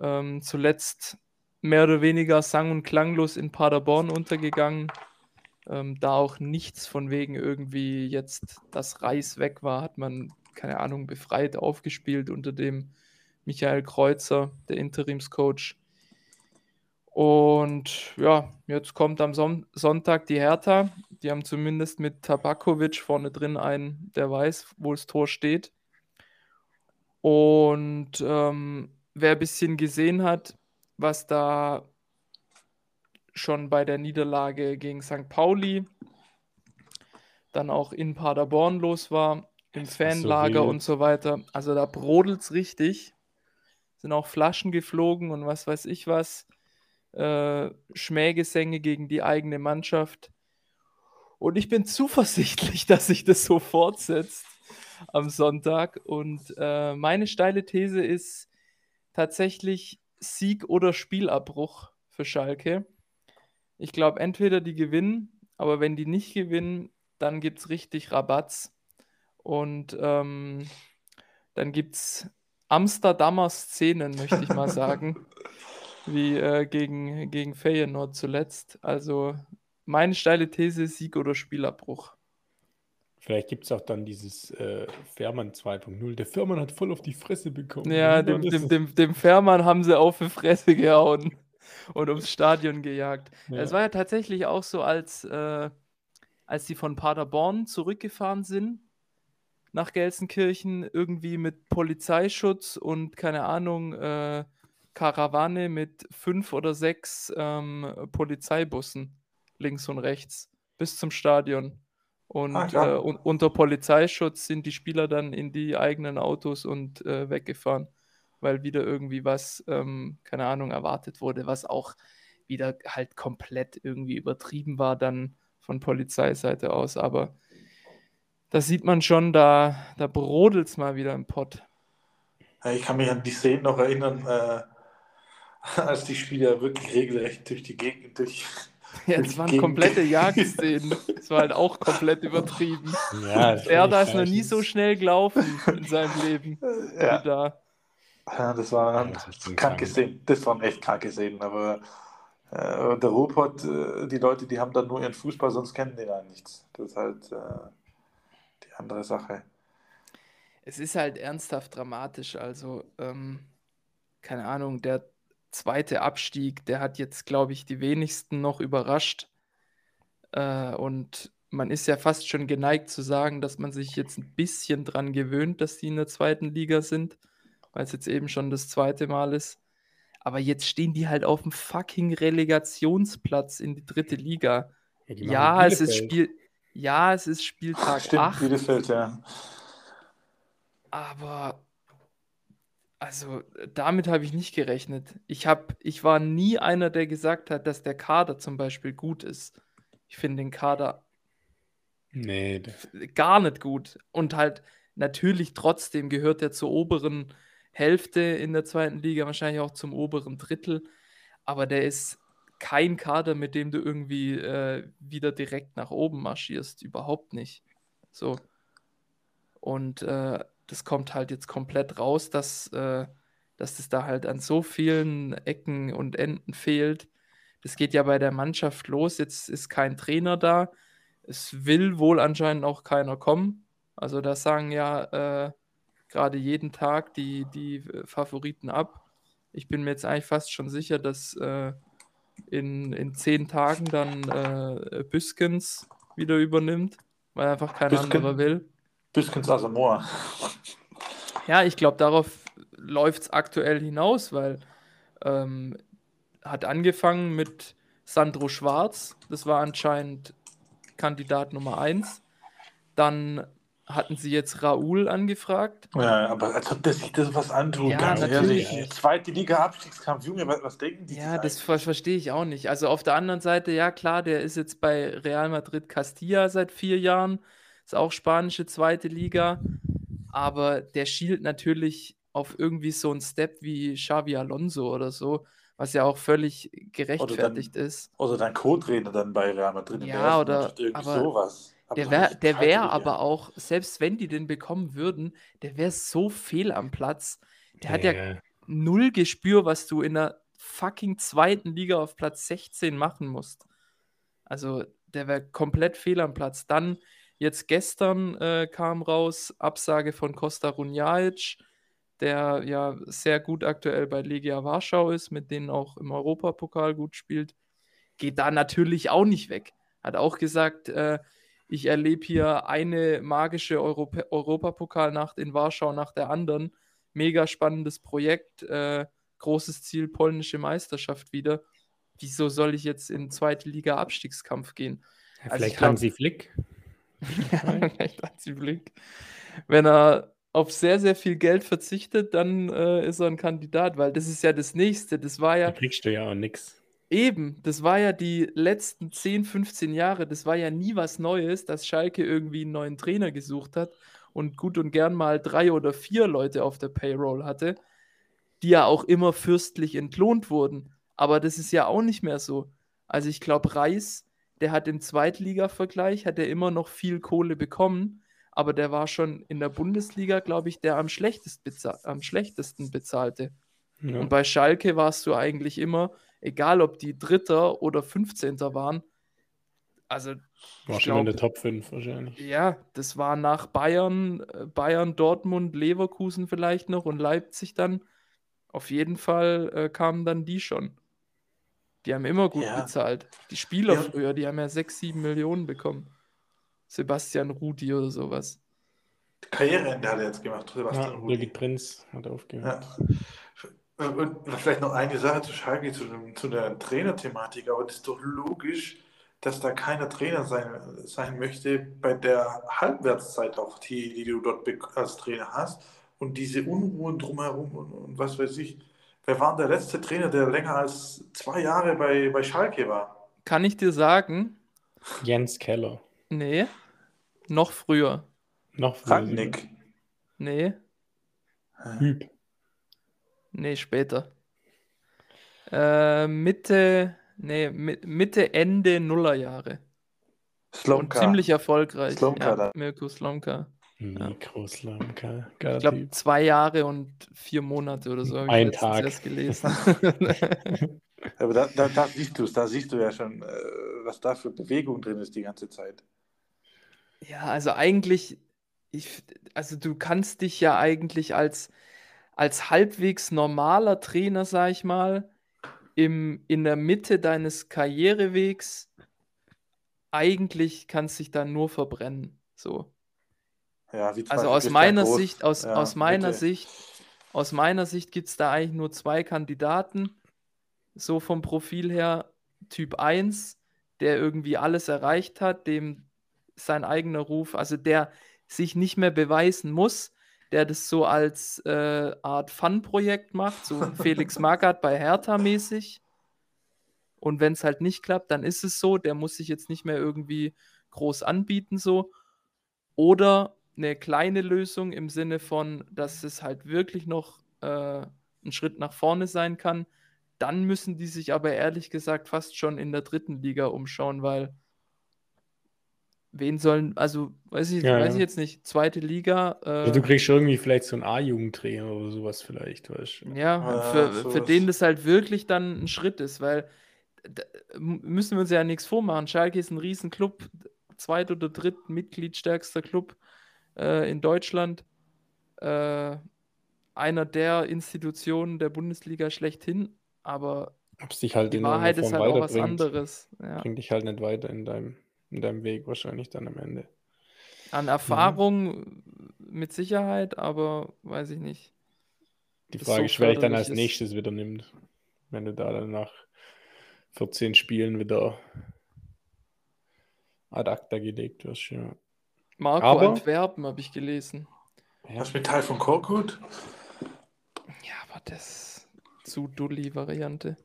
Ähm, zuletzt mehr oder weniger sang- und klanglos in Paderborn untergegangen. Ähm, da auch nichts von wegen irgendwie jetzt das Reis weg war, hat man, keine Ahnung, befreit aufgespielt unter dem Michael Kreuzer, der Interimscoach. Und ja, jetzt kommt am Son Sonntag die Hertha. Die haben zumindest mit Tabakovic vorne drin einen, der weiß, wo das Tor steht. Und ähm, wer ein bisschen gesehen hat, was da schon bei der Niederlage gegen St. Pauli, dann auch in Paderborn los war, im Fanlager so und so weiter. Also da brodelt es richtig. Sind auch Flaschen geflogen und was weiß ich was. Äh, Schmähgesänge gegen die eigene Mannschaft. Und ich bin zuversichtlich, dass sich das so fortsetzt am Sonntag. Und äh, meine steile These ist tatsächlich Sieg oder Spielabbruch für Schalke. Ich glaube, entweder die gewinnen, aber wenn die nicht gewinnen, dann gibt es richtig Rabatz. Und ähm, dann gibt es Amsterdamer Szenen, möchte ich mal sagen. wie äh, gegen, gegen Feyenoord zuletzt. Also meine steile These, Sieg oder Spielabbruch. Vielleicht gibt es auch dann dieses äh, Fährmann 2.0. Der Fährmann hat voll auf die Fresse bekommen. Ja, dem, dem, dem, dem Fährmann haben sie auf die Fresse gehauen und ums Stadion gejagt. Es ja. war ja tatsächlich auch so, als, äh, als die von Paderborn zurückgefahren sind nach Gelsenkirchen, irgendwie mit Polizeischutz und keine Ahnung, äh, Karawane mit fünf oder sechs ähm, Polizeibussen links und rechts bis zum Stadion. Und ah, äh, un unter Polizeischutz sind die Spieler dann in die eigenen Autos und äh, weggefahren, weil wieder irgendwie was, ähm, keine Ahnung, erwartet wurde, was auch wieder halt komplett irgendwie übertrieben war dann von Polizeiseite aus. Aber da sieht man schon, da, da brodelt es mal wieder im Pott. Ich kann mich an die Szenen noch erinnern, äh, als die Spieler wirklich regelrecht durch die Gegend, durch ja, das waren komplette Jagdszenen. Das war halt auch komplett übertrieben. Ja, er da ist noch nie so schnell gelaufen in seinem Leben ja. wie da. Ja, das waren ja, kranke Szenen. Das waren echt kranke Szenen. Aber äh, der Ruhrpott, äh, die Leute, die haben dann nur ihren Fußball, sonst kennen die da nichts. Das ist halt äh, die andere Sache. Es ist halt ernsthaft dramatisch. Also, ähm, keine Ahnung, der zweite Abstieg, der hat jetzt, glaube ich, die wenigsten noch überrascht. Äh, und man ist ja fast schon geneigt zu sagen, dass man sich jetzt ein bisschen dran gewöhnt, dass die in der zweiten Liga sind, weil es jetzt eben schon das zweite Mal ist. Aber jetzt stehen die halt auf dem fucking Relegationsplatz in die dritte Liga. Ja, ja es ist Spiel, ja, es ist Spieltag Stimmt, 8. Bielefeld, ja. Aber also damit habe ich nicht gerechnet. Ich, hab, ich war nie einer, der gesagt hat, dass der Kader zum Beispiel gut ist. Ich finde den Kader nee. gar nicht gut. Und halt natürlich trotzdem gehört er zur oberen Hälfte in der zweiten Liga, wahrscheinlich auch zum oberen Drittel. Aber der ist kein Kader, mit dem du irgendwie äh, wieder direkt nach oben marschierst. Überhaupt nicht. So. Und äh, das kommt halt jetzt komplett raus, dass, äh, dass es da halt an so vielen Ecken und Enden fehlt. Das geht ja bei der Mannschaft los. Jetzt ist kein Trainer da. Es will wohl anscheinend auch keiner kommen. Also da sagen ja äh, gerade jeden Tag die, die Favoriten ab. Ich bin mir jetzt eigentlich fast schon sicher, dass äh, in, in zehn Tagen dann äh, Büskens wieder übernimmt, weil einfach kein Büsken, anderer will. Büskens Asamoah. Ja, ich glaube, darauf läuft es aktuell hinaus, weil ähm, hat angefangen mit Sandro Schwarz, das war anscheinend Kandidat Nummer 1. Dann hatten sie jetzt Raoul angefragt. Ja, aber als ob der sich das was antut. Ja, natürlich. Ehrlich. Zweite Liga Abstiegskampf, Junge, was, denken die? Ja, das ver verstehe ich auch nicht. Also auf der anderen Seite, ja klar, der ist jetzt bei Real Madrid Castilla seit vier Jahren. Ist auch spanische zweite Liga aber der schielt natürlich auf irgendwie so einen Step wie Xavi Alonso oder so, was ja auch völlig gerechtfertigt oder dann, ist. Oder dann Co-Trainer dann bei Real Madrid. Ja, oder aber sowas. Der wäre der wär aber auch, selbst wenn die den bekommen würden, der wäre so fehl am Platz. Der hat ja null Gespür, was du in der fucking zweiten Liga auf Platz 16 machen musst. Also der wäre komplett fehl am Platz. Dann Jetzt gestern äh, kam raus Absage von Costa Runjaic, der ja sehr gut aktuell bei Legia Warschau ist, mit denen auch im Europapokal gut spielt. Geht da natürlich auch nicht weg. Hat auch gesagt, äh, ich erlebe hier eine magische Europa Europapokalnacht in Warschau nach der anderen. Mega spannendes Projekt, äh, großes Ziel, polnische Meisterschaft wieder. wieso soll ich jetzt in zweite Liga Abstiegskampf gehen? Ja, also vielleicht haben sie Flick. ja, vielleicht Hansi Flick. Wenn er auf sehr, sehr viel Geld verzichtet, dann äh, ist er ein Kandidat, weil das ist ja das Nächste. Das war ja. Da kriegst du ja auch nichts. Eben, das war ja die letzten 10, 15 Jahre, das war ja nie was Neues, dass Schalke irgendwie einen neuen Trainer gesucht hat und gut und gern mal drei oder vier Leute auf der Payroll hatte, die ja auch immer fürstlich entlohnt wurden. Aber das ist ja auch nicht mehr so. Also ich glaube, Reis, der hat im Zweitliga-Vergleich, hat er immer noch viel Kohle bekommen, aber der war schon in der Bundesliga, glaube ich, der am, schlechtest am schlechtesten bezahlte. Ja. Und bei Schalke warst du eigentlich immer, egal ob die Dritter oder 15. waren, also. War schon glaub, in der Top 5 wahrscheinlich. Ja, das war nach Bayern, äh, Bayern, Dortmund, Leverkusen vielleicht noch und Leipzig dann. Auf jeden Fall äh, kamen dann die schon. Die haben immer gut ja. bezahlt. Die Spieler ja. früher, die haben ja 6, 7 Millionen bekommen. Sebastian Rudi oder sowas. Karriereende hat er jetzt gemacht, Sebastian ja, Rudi. Birgit Prinz hat aufgehört. Ja. Und vielleicht noch eine Sache zu Schalke, zu, zu der Trainerthematik, aber das ist doch logisch, dass da keiner Trainer sein, sein möchte bei der Halbwertszeit auch, die, die du dort als Trainer hast und diese Unruhen drumherum und, und was weiß ich. Wer war der letzte Trainer, der länger als zwei Jahre bei, bei Schalke war? Kann ich dir sagen? Jens Keller. Nee. Noch früher. Noch früher. Rangnick. Nee. Hüb. Nee, später. Äh, Mitte, nee, Mitte, Ende Nullerjahre. Slomka. Und ziemlich erfolgreich. Slomka ja, Mirko Slomka. Mikro Slomka. Ich glaube, zwei Jahre und vier Monate oder so habe Ein ich Tag. erst gelesen. Aber da, da, da siehst du es, da siehst du ja schon, äh, was da für Bewegung drin ist die ganze Zeit. Ja, also eigentlich, ich, also du kannst dich ja eigentlich als, als halbwegs normaler Trainer, sag ich mal, im, in der Mitte deines Karrierewegs eigentlich kannst dich dann nur verbrennen. So. Ja, also aus meiner Sicht, aus, ja, aus meiner Mitte. Sicht, aus meiner Sicht gibt es da eigentlich nur zwei Kandidaten. So vom Profil her, Typ 1, der irgendwie alles erreicht hat, dem sein eigener Ruf, also der sich nicht mehr beweisen muss, der das so als äh, Art Fun-Projekt macht, so Felix Magath bei Hertha mäßig. Und wenn es halt nicht klappt, dann ist es so, der muss sich jetzt nicht mehr irgendwie groß anbieten, so. Oder eine kleine Lösung im Sinne von, dass es halt wirklich noch äh, ein Schritt nach vorne sein kann. Dann müssen die sich aber ehrlich gesagt fast schon in der dritten Liga umschauen, weil wen sollen, also weiß ich, ja, weiß ich jetzt nicht, zweite Liga. Äh, also du kriegst irgendwie vielleicht so einen A-Jugendtrainer oder sowas vielleicht, weißt du. Ja, ah, für, sowas. für den das halt wirklich dann ein Schritt ist, weil da müssen wir uns ja nichts vormachen. Schalke ist ein Riesenclub, zweit- oder dritt Mitgliedstärkster Club äh, in Deutschland. Äh, einer der Institutionen der Bundesliga schlechthin, aber halt die Wahrheit ist halt auch was anderes. Ja. Bringt dich halt nicht weiter in deinem in deinem Weg wahrscheinlich dann am Ende. An. Erfahrung mhm. mit Sicherheit, aber weiß ich nicht. Die Frage ist, so wer ich dann als nächstes wieder nimmt. Wenn du da dann nach 14 Spielen wieder ad acta gelegt wirst, ja. Marco aber, Antwerpen habe ich gelesen. Was mit Teil von Korkut? Ja, aber das zu Dulli-Variante.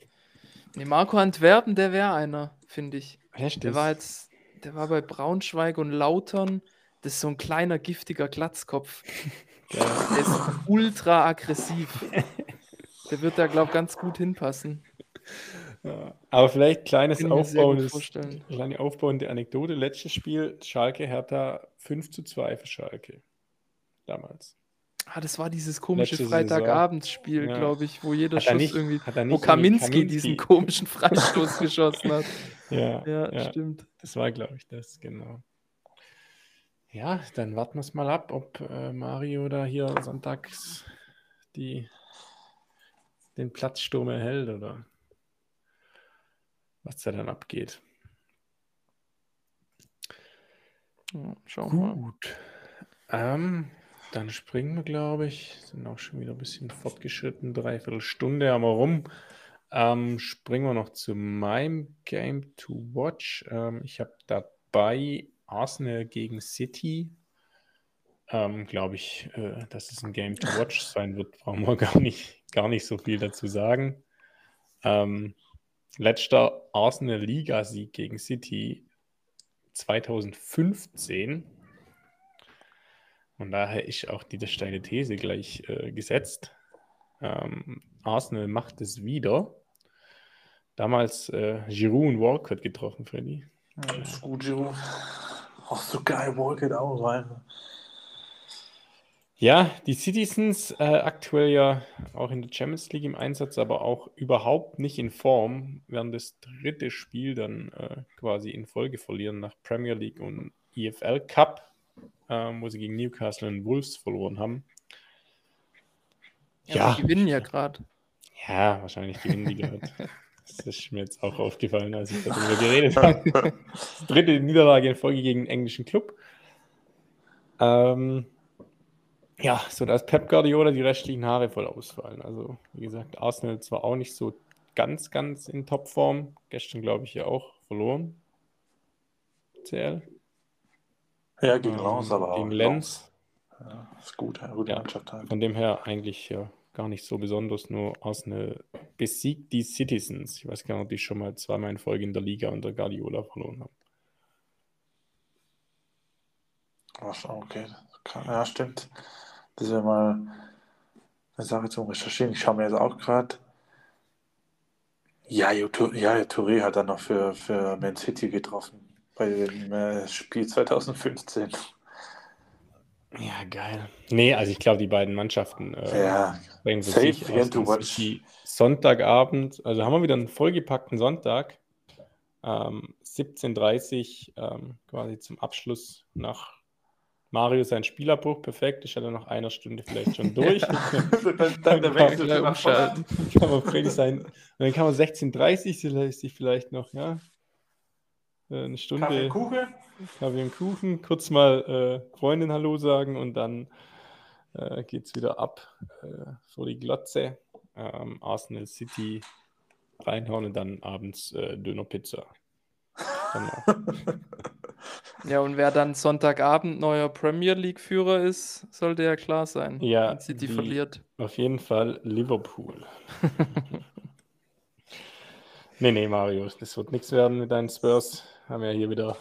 Nee, Marco Antwerpen, der wäre einer, finde ich. Echt? Der war jetzt der war bei Braunschweig und Lautern. Das ist so ein kleiner, giftiger Glatzkopf. Der ist ultra aggressiv. Der wird da, glaube ich, ganz gut hinpassen. Ja, aber vielleicht kleines aufbauendes, kleine aufbauende Anekdote. Letztes Spiel, Schalke Hertha 5 zu 2 für Schalke. Damals. Ah, das war dieses komische Freitagabendspiel, ja. glaube ich, wo jeder Schuss nicht, irgendwie. wo Kaminski, Kaminski, diesen komischen Freistoß geschossen hat. Ja, ja, ja, stimmt. Das war, glaube ich, das, genau. Ja, dann warten wir es mal ab, ob äh, Mario da hier sonntags die, den Platzsturm erhält oder was da dann abgeht. Ja, schauen wir mal. Gut. Ähm, dann springen wir, glaube ich. Sind auch schon wieder ein bisschen fortgeschritten. Dreiviertel Stunde haben wir rum. Ähm, springen wir noch zu meinem Game to Watch. Ähm, ich habe dabei Arsenal gegen City. Ähm, Glaube ich, äh, dass es ein Game to Watch sein wird, brauchen wir gar nicht, gar nicht so viel dazu sagen. Ähm, letzter Arsenal-Liga-Sieg gegen City 2015. Und daher ist auch diese steile These gleich äh, gesetzt. Ähm, Arsenal macht es wieder. Damals äh, Giroud und Walcott getroffen, Freddy. Ja, ist gut, Giroud. Auch so geil, Walcott auch rein. Ja, die Citizens äh, aktuell ja auch in der Champions League im Einsatz, aber auch überhaupt nicht in Form, werden das dritte Spiel dann äh, quasi in Folge verlieren nach Premier League und EFL Cup, äh, wo sie gegen Newcastle und Wolves verloren haben. Ja, ja. die gewinnen ja gerade. Ja, wahrscheinlich gewinnen die gerade. Das ist mir jetzt auch aufgefallen, als ich darüber geredet habe. dritte Niederlage in Folge gegen einen englischen Club. Ähm, ja, so dass Pep Guardiola die restlichen Haare voll ausfallen. Also, wie gesagt, Arsenal zwar auch nicht so ganz, ganz in Topform. Gestern, glaube ich, ja auch verloren. CL. Ja, gegen ähm, Lens, aber gegen Lenz. Ja, ist gut, ja, gute ja, Mannschaft halt. Von dem her eigentlich ja gar nicht so besonders, nur Arsenal besiegt die Citizens. Ich weiß gar nicht, ob die schon mal zweimal in Folge in der Liga unter Guardiola verloren haben. Ach, okay. Ja, stimmt. Das wäre mal eine Sache zum Recherchieren. Ich schaue mir jetzt auch gerade. Ja, ja, Touré hat dann noch für, für Man City getroffen bei dem äh, Spiel 2015. Ja, geil. Nee, also ich glaube, die beiden Mannschaften äh, ja, bringen safe sich aus. To watch. Sonntagabend, also haben wir wieder einen vollgepackten Sonntag. Ähm, 17.30 ähm, quasi zum Abschluss nach Mario sein Spielabbruch perfekt, ist ja dann nach einer Stunde vielleicht schon durch. dann, dann, dann wechselt er umschalten. Kann man Freddy sein. Und dann kann man 16.30 sich vielleicht noch, ja, eine Stunde. Kaffee und Kuchen. Kaffee und Kuchen, kurz mal äh, Freundin Hallo sagen und dann äh, geht es wieder ab äh, vor die Glotze. Ähm, Arsenal City reinhauen und dann abends äh, Döner Pizza. ja, und wer dann Sonntagabend neuer Premier League-Führer ist, sollte ja klar sein. Ja, wenn City verliert. Auf jeden Fall Liverpool. nee, nee, Marius, das wird nichts werden mit deinen Spurs. Haben ja hier wieder,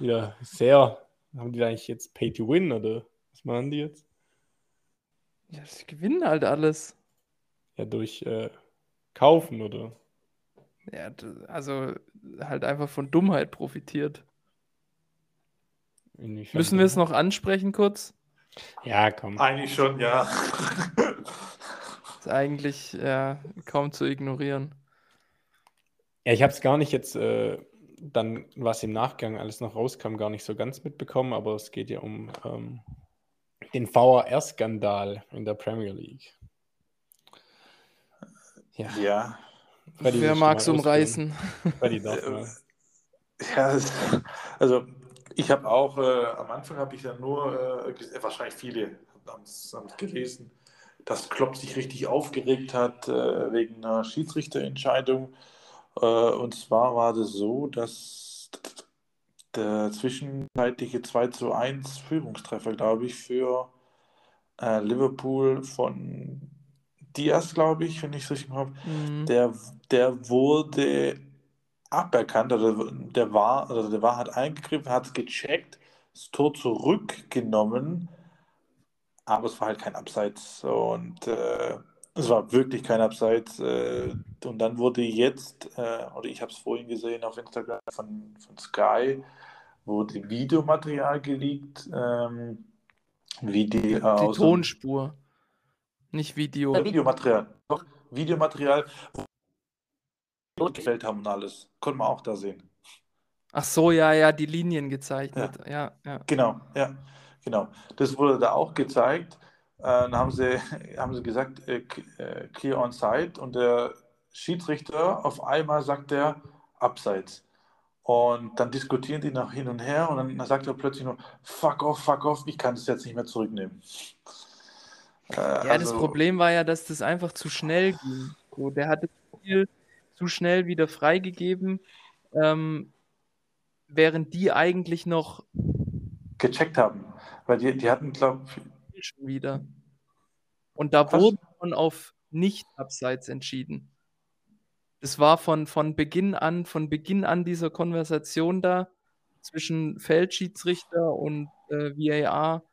wieder sehr. Haben die eigentlich jetzt Pay to Win oder was machen die jetzt? Ja, sie gewinnen halt alles. Ja, durch äh, Kaufen oder? Ja, also halt einfach von Dummheit profitiert. Inwiefern Müssen wir es noch ansprechen kurz? Ja, komm. Eigentlich schon, ja. ist eigentlich ja, kaum zu ignorieren. Ja, ich habe es gar nicht jetzt äh, dann, was im Nachgang alles noch rauskam, gar nicht so ganz mitbekommen, aber es geht ja um ähm, den VAR-Skandal in der Premier League. Ja. ja. Freddy, Wer mag es umreißen? Freddy darf mal. Ja, also ich habe auch, äh, am Anfang habe ich ja nur, äh, wahrscheinlich viele haben es gelesen, dass Klopp sich richtig aufgeregt hat äh, wegen einer Schiedsrichterentscheidung. Äh, und zwar war das so, dass der zwischenzeitliche 2 zu 1 Führungstreffer, glaube ich, für äh, Liverpool von Diaz, glaube ich, wenn ich es richtig habe, mhm. der, der wurde aberkannt, oder der war, also der war, hat eingegriffen, hat es gecheckt, das Tor zurückgenommen, aber es war halt kein Abseits und äh, es war wirklich kein Abseits. Äh, und dann wurde jetzt, äh, oder ich habe es vorhin gesehen auf Instagram von, von Sky, wurde Videomaterial geleakt, ähm, wie die, die äh, Tonspur. Nicht Video. Ja, Videomaterial. Doch, Videomaterial, wo gefällt haben und alles. Konnte man auch da sehen. Ach so, ja, ja, die Linien gezeichnet. Ja, ja. ja. Genau, ja, genau. Das wurde da auch gezeigt. Äh, dann haben sie, haben sie gesagt, äh, äh, clear on side und der Schiedsrichter auf einmal sagt er abseits. Und dann diskutieren die nach hin und her und dann sagt er plötzlich nur, fuck off, fuck off, ich kann es jetzt nicht mehr zurücknehmen. Äh, ja, also, das Problem war ja, dass das einfach zu schnell ging. So, der hatte Spiel zu schnell wieder freigegeben, ähm, während die eigentlich noch gecheckt haben. Weil die, die hatten, glaube ich. Schon wieder. Und da Was? wurde schon auf nicht abseits entschieden. Das war von, von Beginn an, von Beginn an dieser Konversation da zwischen Feldschiedsrichter und äh, VAR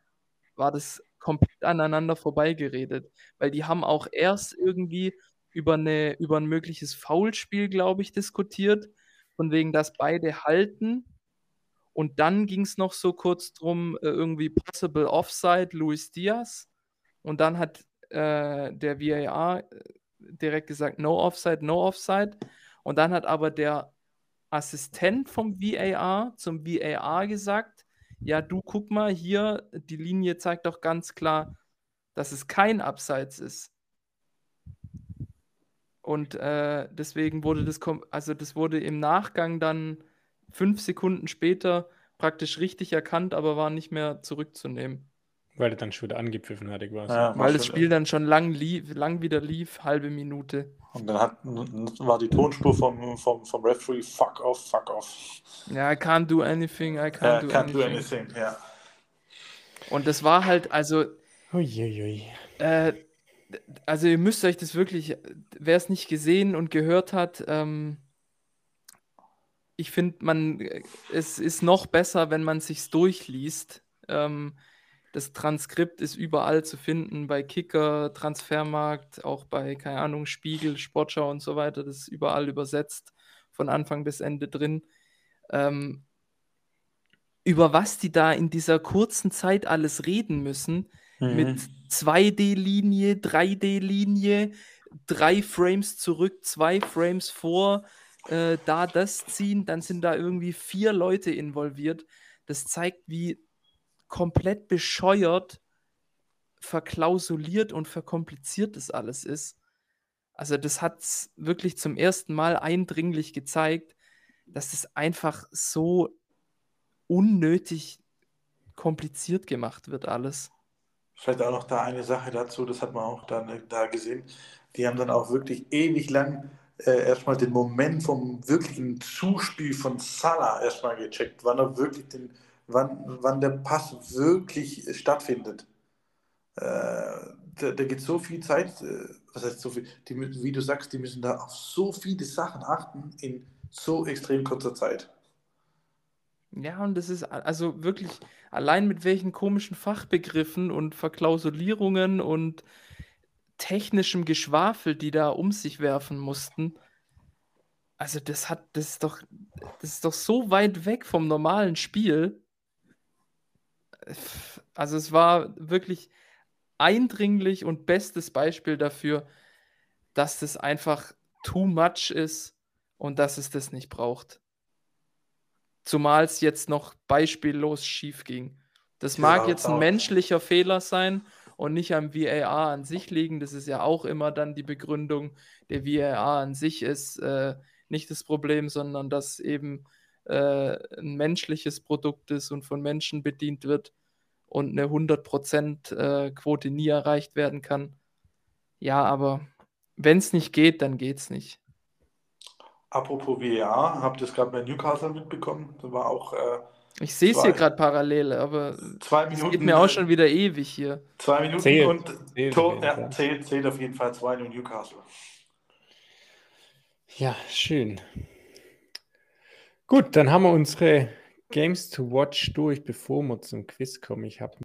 war das komplett aneinander vorbeigeredet. Weil die haben auch erst irgendwie über, eine, über ein mögliches Foulspiel, glaube ich, diskutiert, von wegen, dass beide halten. Und dann ging es noch so kurz drum, äh, irgendwie Possible Offside, Luis Diaz. Und dann hat äh, der VAR äh, direkt gesagt, no Offside, no Offside. Und dann hat aber der Assistent vom VAR zum VAR gesagt, ja, du guck mal hier, die Linie zeigt doch ganz klar, dass es kein Abseits ist. Und äh, deswegen wurde das, also das wurde im Nachgang dann fünf Sekunden später praktisch richtig erkannt, aber war nicht mehr zurückzunehmen. Weil er dann schon wieder angepfiffen hatte quasi. Ja, Weil das Spiel dann schon lang, lief, lang wieder lief, halbe Minute. Und dann hat, war die Tonspur vom, vom, vom Referee fuck off, fuck off. Ja, I can't do anything, I can't, ja, do, can't anything. do anything. Ja. Und das war halt, also. Uiuiui. Äh, also ihr müsst euch das wirklich, wer es nicht gesehen und gehört hat, ähm, ich finde, man, es ist noch besser, wenn man sich's durchliest. Ähm, das Transkript ist überall zu finden, bei Kicker, Transfermarkt, auch bei, keine Ahnung, Spiegel, Sportschau und so weiter. Das ist überall übersetzt, von Anfang bis Ende drin. Ähm, über was die da in dieser kurzen Zeit alles reden müssen, mhm. mit 2D-Linie, 3D-Linie, drei Frames zurück, zwei Frames vor, äh, da das ziehen, dann sind da irgendwie vier Leute involviert. Das zeigt, wie komplett bescheuert, verklausuliert und verkompliziert das alles ist. Also das hat es wirklich zum ersten Mal eindringlich gezeigt, dass es einfach so unnötig kompliziert gemacht wird alles. Vielleicht auch noch da eine Sache dazu, das hat man auch dann äh, da gesehen. Die haben dann auch wirklich ewig lang äh, erstmal den Moment vom wirklichen Zuspiel von Salah erstmal gecheckt, wann er wirklich den, wann, wann der Pass wirklich stattfindet. Äh, da, da geht so viel Zeit, äh, was heißt so viel, die, wie du sagst, die müssen da auf so viele Sachen achten in so extrem kurzer Zeit. Ja, und das ist also wirklich allein mit welchen komischen Fachbegriffen und Verklausulierungen und technischem Geschwafel, die da um sich werfen mussten. Also das hat, das ist doch, das ist doch so weit weg vom normalen Spiel. Also es war wirklich eindringlich und bestes Beispiel dafür, dass das einfach too much ist und dass es das nicht braucht. Zumal es jetzt noch beispiellos schief ging. Das mag jetzt ein menschlicher Fehler sein und nicht am VAR an sich liegen. Das ist ja auch immer dann die Begründung. Der VAR an sich ist äh, nicht das Problem, sondern dass eben äh, ein menschliches Produkt ist und von Menschen bedient wird und eine 100% äh, nie erreicht werden kann. Ja, aber wenn es nicht geht, dann geht es nicht. Apropos VAR, habt ihr es gerade bei Newcastle mitbekommen? Da war auch äh, ich sehe es hier gerade parallel, aber zwei Minuten, es geht mir auch schon wieder ewig hier. Zwei Minuten zählt, und zählt, Tor, ja, zählt, zählt auf jeden Fall zwei in Newcastle. Ja, schön. Gut, dann haben wir unsere Games to Watch durch, bevor wir zum Quiz kommen. Ich habe.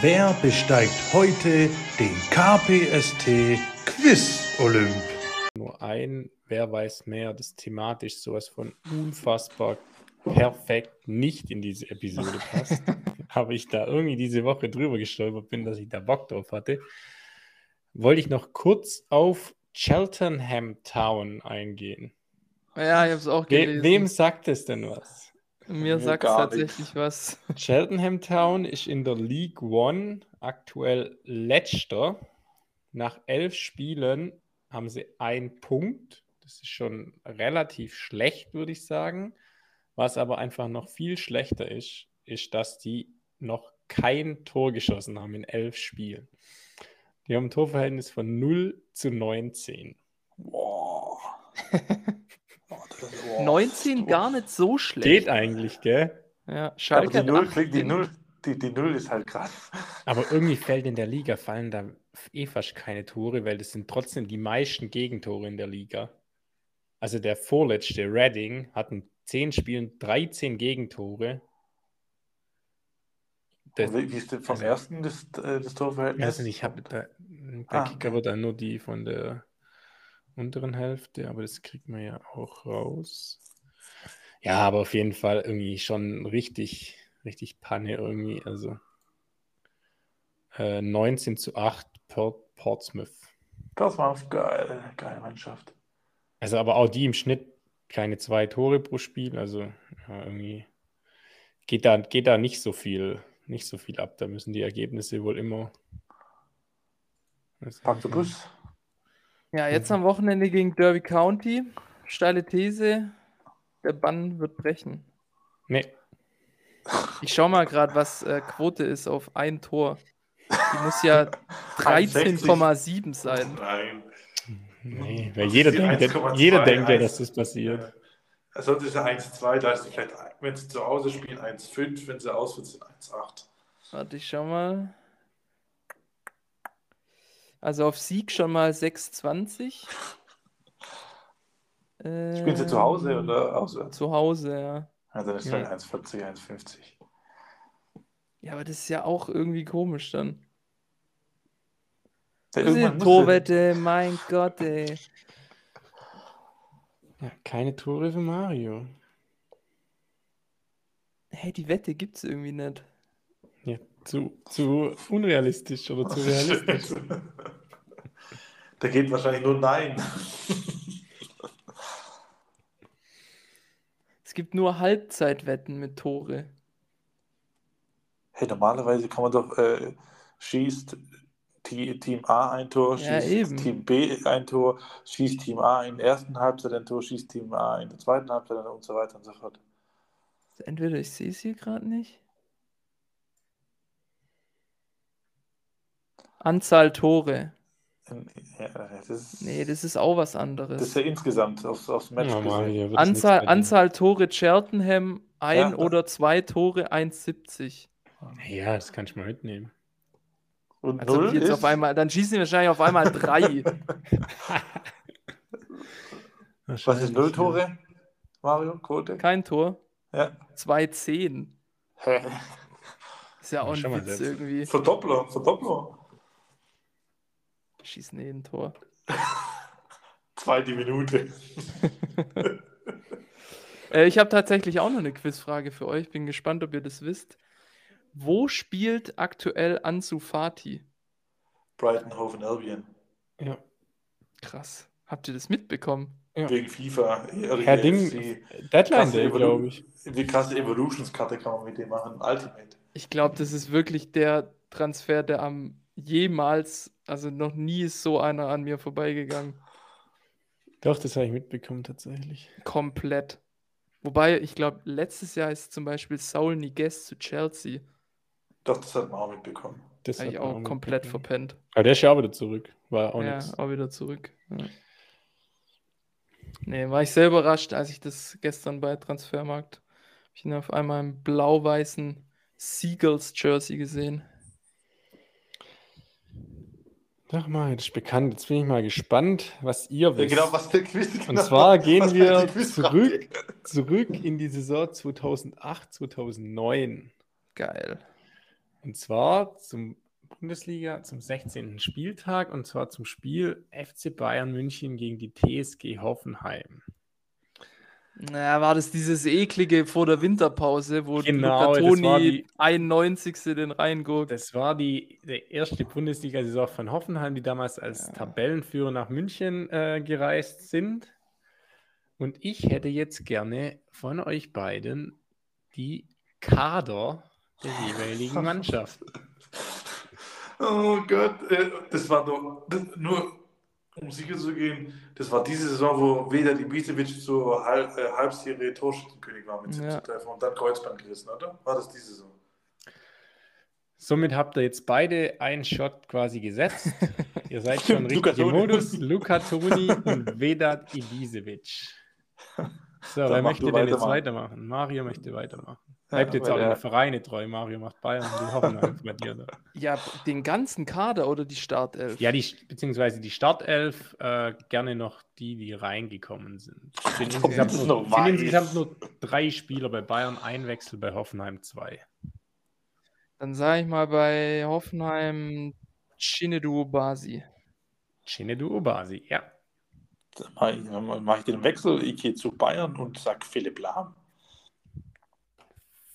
Wer besteigt heute den KPST Quiz Olymp? Nur ein Wer weiß mehr, das thematisch sowas von unfassbar perfekt nicht in diese Episode passt. Habe ich da irgendwie diese Woche drüber gestolpert bin, dass ich da Bock drauf hatte. Wollte ich noch kurz auf Cheltenham Town eingehen. Ja, ich habe es auch gelesen. We wem sagt es denn was? Mir sagt es tatsächlich was. Cheltenham Town ist in der League One aktuell letzter. Nach elf Spielen haben sie einen Punkt das ist schon relativ schlecht, würde ich sagen. Was aber einfach noch viel schlechter ist, ist, dass die noch kein Tor geschossen haben in elf Spielen. Die haben ein Torverhältnis von 0 zu 19. oh, oh, 19 gar nicht so schlecht. Geht eigentlich, gell? Ja, Schalke Aber die Null, klingt, die, Null, die, die Null ist halt krass. Aber irgendwie fällt in der Liga, fallen da eh fast keine Tore, weil das sind trotzdem die meisten Gegentore in der Liga. Also der vorletzte, Redding, hat in 10 Spielen 13 Gegentore. Das, wie ist denn vom also, ersten das, äh, das Torverhältnis? Also ich habe da, der ah, Kicker okay. dann nur die von der unteren Hälfte, aber das kriegt man ja auch raus. Ja, aber auf jeden Fall irgendwie schon richtig, richtig Panne irgendwie. Also äh, 19 zu 8 Port Portsmouth. Das war geile, geile Mannschaft. Also aber auch die im Schnitt keine zwei Tore pro Spiel. Also ja, irgendwie geht da, geht da nicht so viel, nicht so viel ab. Da müssen die Ergebnisse wohl immer. Pack du Bus. Ja, jetzt am Wochenende gegen Derby County. Steile These, der Bann wird brechen. Nee. Ich schau mal gerade, was äh, Quote ist auf ein Tor. Die muss ja 13,7 sein. Nein. Nee, weil jeder denkt, jeder denkt ja, dass das passiert. Also das ist ja 1,2, da ist vielleicht, wenn sie zu Hause spielen, 1,5, wenn sie auswärts sind, 1,8. Warte, ich schau mal. Also auf Sieg schon mal 6,20. Spielen sie zu Hause oder auswärts? Zu Hause, ja. Also dann ist ja. 1,40, 1,50. Ja, aber das ist ja auch irgendwie komisch dann. Das ist Torwette, mein Gott, ey. Ja, keine Tore für Mario. Hey, die Wette gibt's irgendwie nicht. Ja, zu, zu unrealistisch oder zu realistisch. da geht wahrscheinlich nur Nein. Es gibt nur Halbzeitwetten mit Tore. Hey, normalerweise kann man doch äh, schießt Team A ein Tor, ja, schießt eben. Team B ein Tor, schießt Team A in der ersten Halbzeit ein Tor, schießt Team A in der zweiten Halbzeit und so weiter und so fort. Entweder ich sehe es hier gerade nicht. Anzahl Tore. Ja, das ist, nee, das ist auch was anderes. Das ist ja insgesamt aufs, aufs Match ja, gesehen. Anzahl, Anzahl Tore Cheltenham, ein ja. oder zwei Tore 1,70. Ja, das kann ich mal mitnehmen. Und also null jetzt ist... auf einmal, dann schießen die wahrscheinlich auf einmal drei. Was ist null Tore, Mario? Quote? Kein Tor. Ja. 2,10. Ist ja auch ein Witz irgendwie. Verdoppler, Verdoppler. Schießen eh ein Tor. Zweite Minute. äh, ich habe tatsächlich auch noch eine Quizfrage für euch. Bin gespannt, ob ihr das wisst. Wo spielt aktuell Ansu Fati? Brighton Hove Albion. Ja. Krass. Habt ihr das mitbekommen? Ja. Wegen FIFA. Herr Ding, Deadline Day, glaube ich. Die krasse Evolutions-Karte kann man mit dem machen. Ultimate. Ich glaube, das ist wirklich der Transfer, der am jemals, also noch nie ist so einer an mir vorbeigegangen. Doch, das habe ich mitbekommen tatsächlich. Komplett. Wobei, ich glaube, letztes Jahr ist zum Beispiel Saul Niguez zu Chelsea. Doch, das hat man auch mitbekommen. Das habe ich auch, komplett verpennt. Aber der ist ja auch wieder zurück. War auch ja, nix. auch wieder zurück. Ja. Nee, war ich sehr überrascht, als ich das gestern bei Transfermarkt. Habe ich ihn auf einmal im blau-weißen Seagulls Jersey gesehen. Sag mal, das ist bekannt. Jetzt bin ich mal gespannt, was ihr wisst. Ja, genau, was der Quiz genau, Und zwar gehen wir zurück, zurück in die Saison 2008, 2009. Geil. Und zwar zum Bundesliga, zum 16. Spieltag und zwar zum Spiel FC Bayern München gegen die TSG Hoffenheim. Naja, war das dieses eklige vor der Winterpause, wo genau, Luca Toni 91. den reinguckt? Das war die, die erste Bundesliga-Saison von Hoffenheim, die damals als ja. Tabellenführer nach München äh, gereist sind. Und ich hätte jetzt gerne von euch beiden die Kader der jeweiligen Mannschaft. Oh Gott, äh, das war doch nur um sicher zu gehen, das war diese Saison, wo weder die Ibisevic zur Halb, äh, Halbserie Torschützenkönig war mit 17 ja. Treffern und dann Kreuzband gerissen, oder? War das diese Saison? Somit habt ihr jetzt beide einen Shot quasi gesetzt. Ihr seid schon richtig im Modus. Luca Toni und Vedat Ibisevic. So, wer möchte denn jetzt weitermachen? Mario möchte weitermachen. Bleibt jetzt auch in der Vereine treu. Mario macht Bayern. Die hoffen bei dir. Da. Ja, den ganzen Kader oder die Startelf? Ja, die, beziehungsweise die Startelf, äh, gerne noch die, die reingekommen sind. Es sind, insgesamt nur, sind insgesamt nur drei Spieler bei Bayern, ein Wechsel bei Hoffenheim, zwei. Dann sage ich mal bei Hoffenheim Chinedu Obasi. Chinedu Obasi, ja. Dann mache ich, mach ich, den Wechsel, ich gehe zu Bayern und sage Philipp Lahm.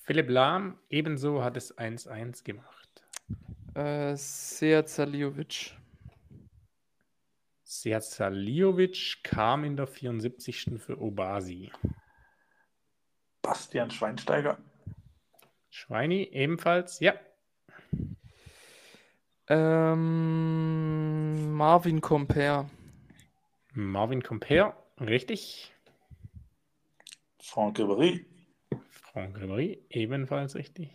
Philipp Lahm ebenso hat es 1-1 gemacht. Äh, Saliovic. Saliovic kam in der 74. für Obasi. Bastian Schweinsteiger. Schweini ebenfalls, ja. Ähm, Marvin Comper. Marvin Comper, richtig. Franck Ribéry. Franck Ribéry, ebenfalls richtig.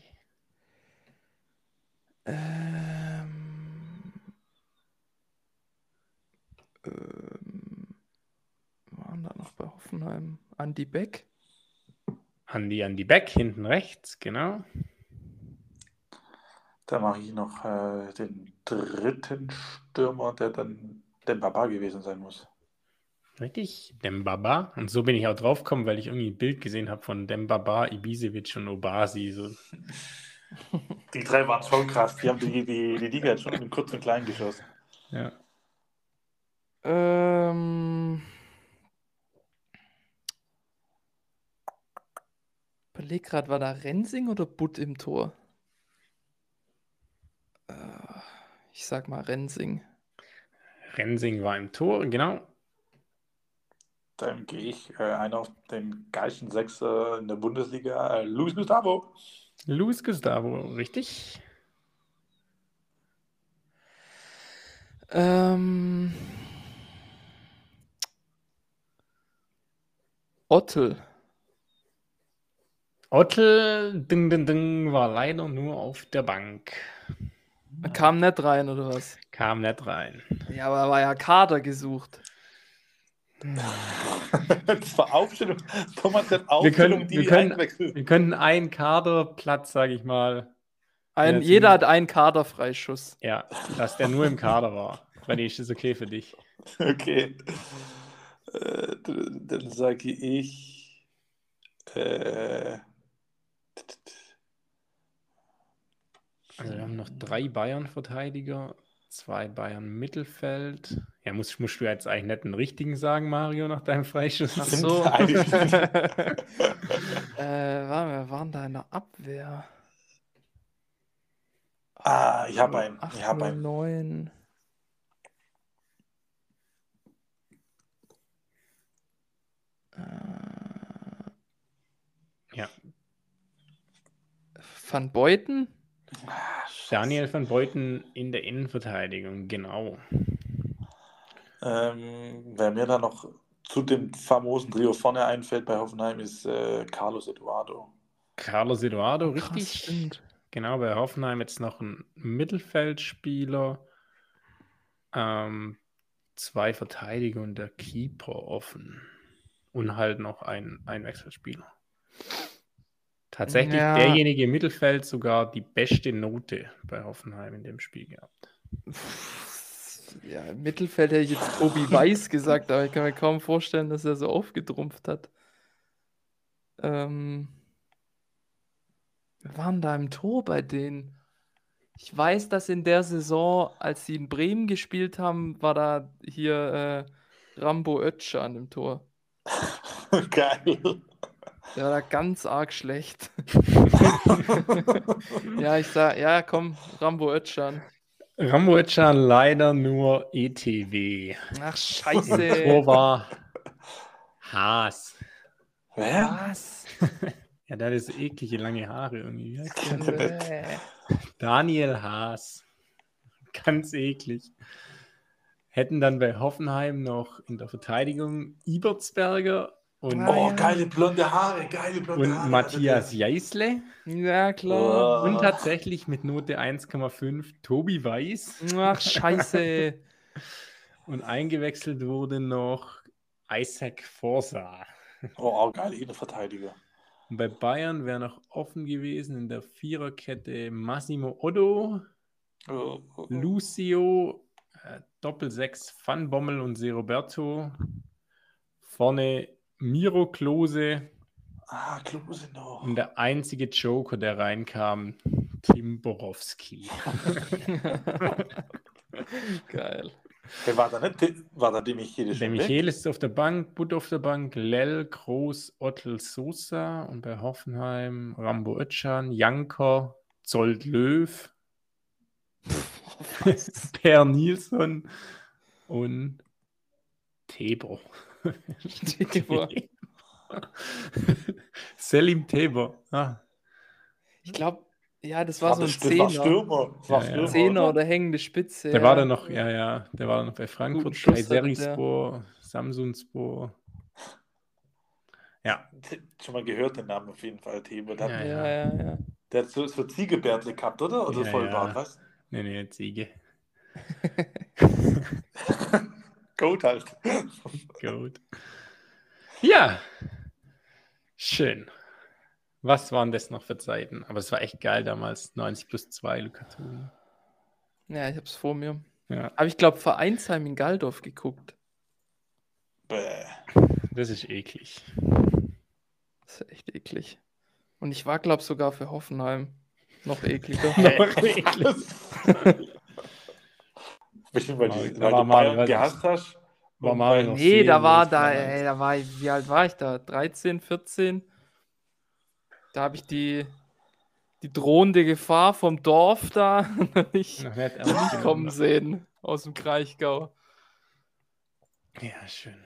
Ähm, ähm, waren da noch bei Hoffenheim? Andy Beck? Andi Andi Beck, hinten rechts, genau. Da mache ich noch äh, den dritten Stürmer, der dann Dembaba gewesen sein muss. Richtig, Dembaba. Und so bin ich auch drauf gekommen, weil ich irgendwie ein Bild gesehen habe von Dembaba, Ibisevic und Obasi. So. Die drei waren schon krass. Die haben die, die, die Liga jetzt schon in kurz und klein geschossen. Ja. Ähm. Überleg gerade, war da Rensing oder Butt im Tor? Äh, ich sag mal Rensing. Rensing war im Tor, genau. Dann gehe ich äh, einer auf den geilsten Sechser in der Bundesliga, äh, Luis Gustavo. Luis Gustavo, richtig. Ähm, Ottel. Ottel ding, ding, ding, war leider nur auf der Bank. Kam nicht rein, oder was? Kam nicht rein. Ja, aber war ja Kader gesucht. Das war Aufstellung. Thomas hat Aufstellung, wir können, die wir, können, wir könnten einen Kaderplatz, sage ich mal. Ein, jeder hat einen Kaderfreischuss. Ja, dass der nur im Kader war. René, ist das okay für dich? Okay. Äh, dann sage ich. Äh, also wir haben noch drei Bayern-Verteidiger, zwei Bayern-Mittelfeld. Ja, musst, musst du jetzt eigentlich nicht einen richtigen sagen, Mario, nach deinem Freischuss? Ach so. äh, waren wir waren da in der Abwehr? Ah, ich habe einen. Ich habe einen. 9. Ja. Van Beuten? Daniel van Beuten in der Innenverteidigung, genau. Ähm, wer mir da noch zu dem famosen Trio vorne einfällt bei Hoffenheim ist äh, Carlos Eduardo. Carlos Eduardo, Oh, Krass, richtig. stimmt. Genau, bei Hoffenheim jetzt noch ein Mittelfeldspieler, ähm, zwei Verteidiger und der Keeper offen. Und halt noch ein, ein Wechselspieler. Tatsächlich Ja. derjenige im Mittelfeld sogar die beste Note bei Hoffenheim in dem Spiel gehabt. Ja, im Mittelfeld hätte ich jetzt Tobi Weiß gesagt, aber ich kann mir kaum vorstellen, dass er so aufgetrumpft hat. Ähm, wir waren da im Tor bei denen. Ich weiß, dass in der Saison, als sie in Bremen gespielt haben, war da hier äh, Rambo Özcan im Tor. Geil. Der war da ganz arg schlecht. ja, ich sag, ja, komm, Rambo Özcan. Rambo Özcan leider nur ETW. Ach, scheiße. Tor war Haas. Wer? Was? Ja, der hat das eklige lange Haare irgendwie. Daniel Haas. Ganz eklig. Hätten dann bei Hoffenheim noch in der Verteidigung Ibertsberger Und, oh, ja. geile blonde Haare, geile blonde und Haare. Matthias Jeißle. Ja, klar. Oh. Und tatsächlich mit Note 1,5 Tobi Weiß. Ach, scheiße. Und eingewechselt wurde noch Isaac Forsa. Oh, auch geile Innenverteidiger. Und bei Bayern wäre noch offen gewesen in der Viererkette Massimo Otto, Oh, oh, oh. Lucio, äh, Doppel-6 Van Bommel und Se Roberto. Vorne Miro Klose Ah, Klose noch. und der einzige Joker, der reinkam, Tim Borowski. Geil. Wer war da nicht? War da die Michele Der Michael ist auf der Bank, Butt auf der Bank, Lell, Groß, Ottel, Sosa und bei Hoffenheim Rambo Özcan, Janker, Zolt Löw, Per Nilsson und Tebo. Tebo. Selim Tebo. Ah, Ich glaube, ja, das War war so ein Zehner. Stürmer. Das war Ja. Stürmer, Zehner oder? hängende Spitze. der ja. war dann noch, ja, ja, der war dann noch bei Frankfurt, der. Kayserispor, Samsunspor. Ja, Schon mal gehört den Namen auf jeden Fall, Thebe. Der, Ja, hat- Ja, ja, ja. der hat so, so Ziegebärtle gehabt, oder? Oder Ja, Vollbart, ja. was? nee, nee, Ziege. Goat halt. Gut. Ja. Schön. Was waren das noch für Zeiten? Aber es war echt geil damals. 90 plus 2, Luca Toni. Ja, ich hab's vor mir. Ja, Aber ich glaube, Vereinsheim in Galdorf geguckt. Bäh. das ist eklig. Das ist echt eklig. Und ich war, glaube sogar für Hoffenheim. Noch ekliger. Noch eklig. Bestimmt, weil, Da die, war weil du Mario, Bayern gehasst hast. War noch nee, da war da, ey, da war ich, wie alt war ich da? 13, 14? Da habe ich die, die drohende Gefahr vom Dorf da nicht, nicht kommen sehen aus dem Kraichgau. Ja, schön.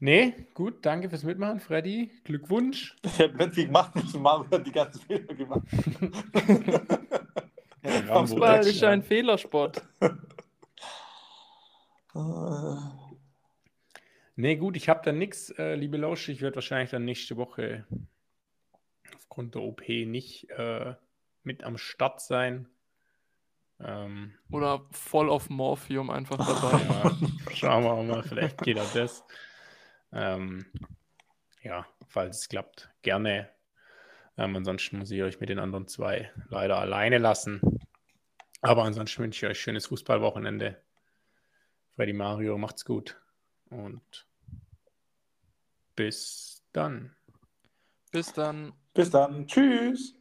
Nee, gut, danke fürs Mitmachen, Freddy. Glückwunsch. Ich hätte viel gemacht müssen, Mario hat die ganzen Fehler gemacht. Fußball ist ein Fehlersport. Nee, gut, ich habe dann nichts, äh, liebe Lausch. Ich werde wahrscheinlich dann nächste Woche aufgrund der OP nicht äh, mit am Start sein. Ähm, Oder voll auf Morphium einfach dabei. ja, schauen wir mal, vielleicht geht auch das. Ähm, ja, falls es klappt, gerne. Ähm, ansonsten muss ich euch mit den anderen zwei leider alleine lassen. Aber ansonsten wünsche ich euch schönes Fußballwochenende. Freddy Mario, macht's gut. Und bis dann. Bis dann. Bis dann. Tschüss.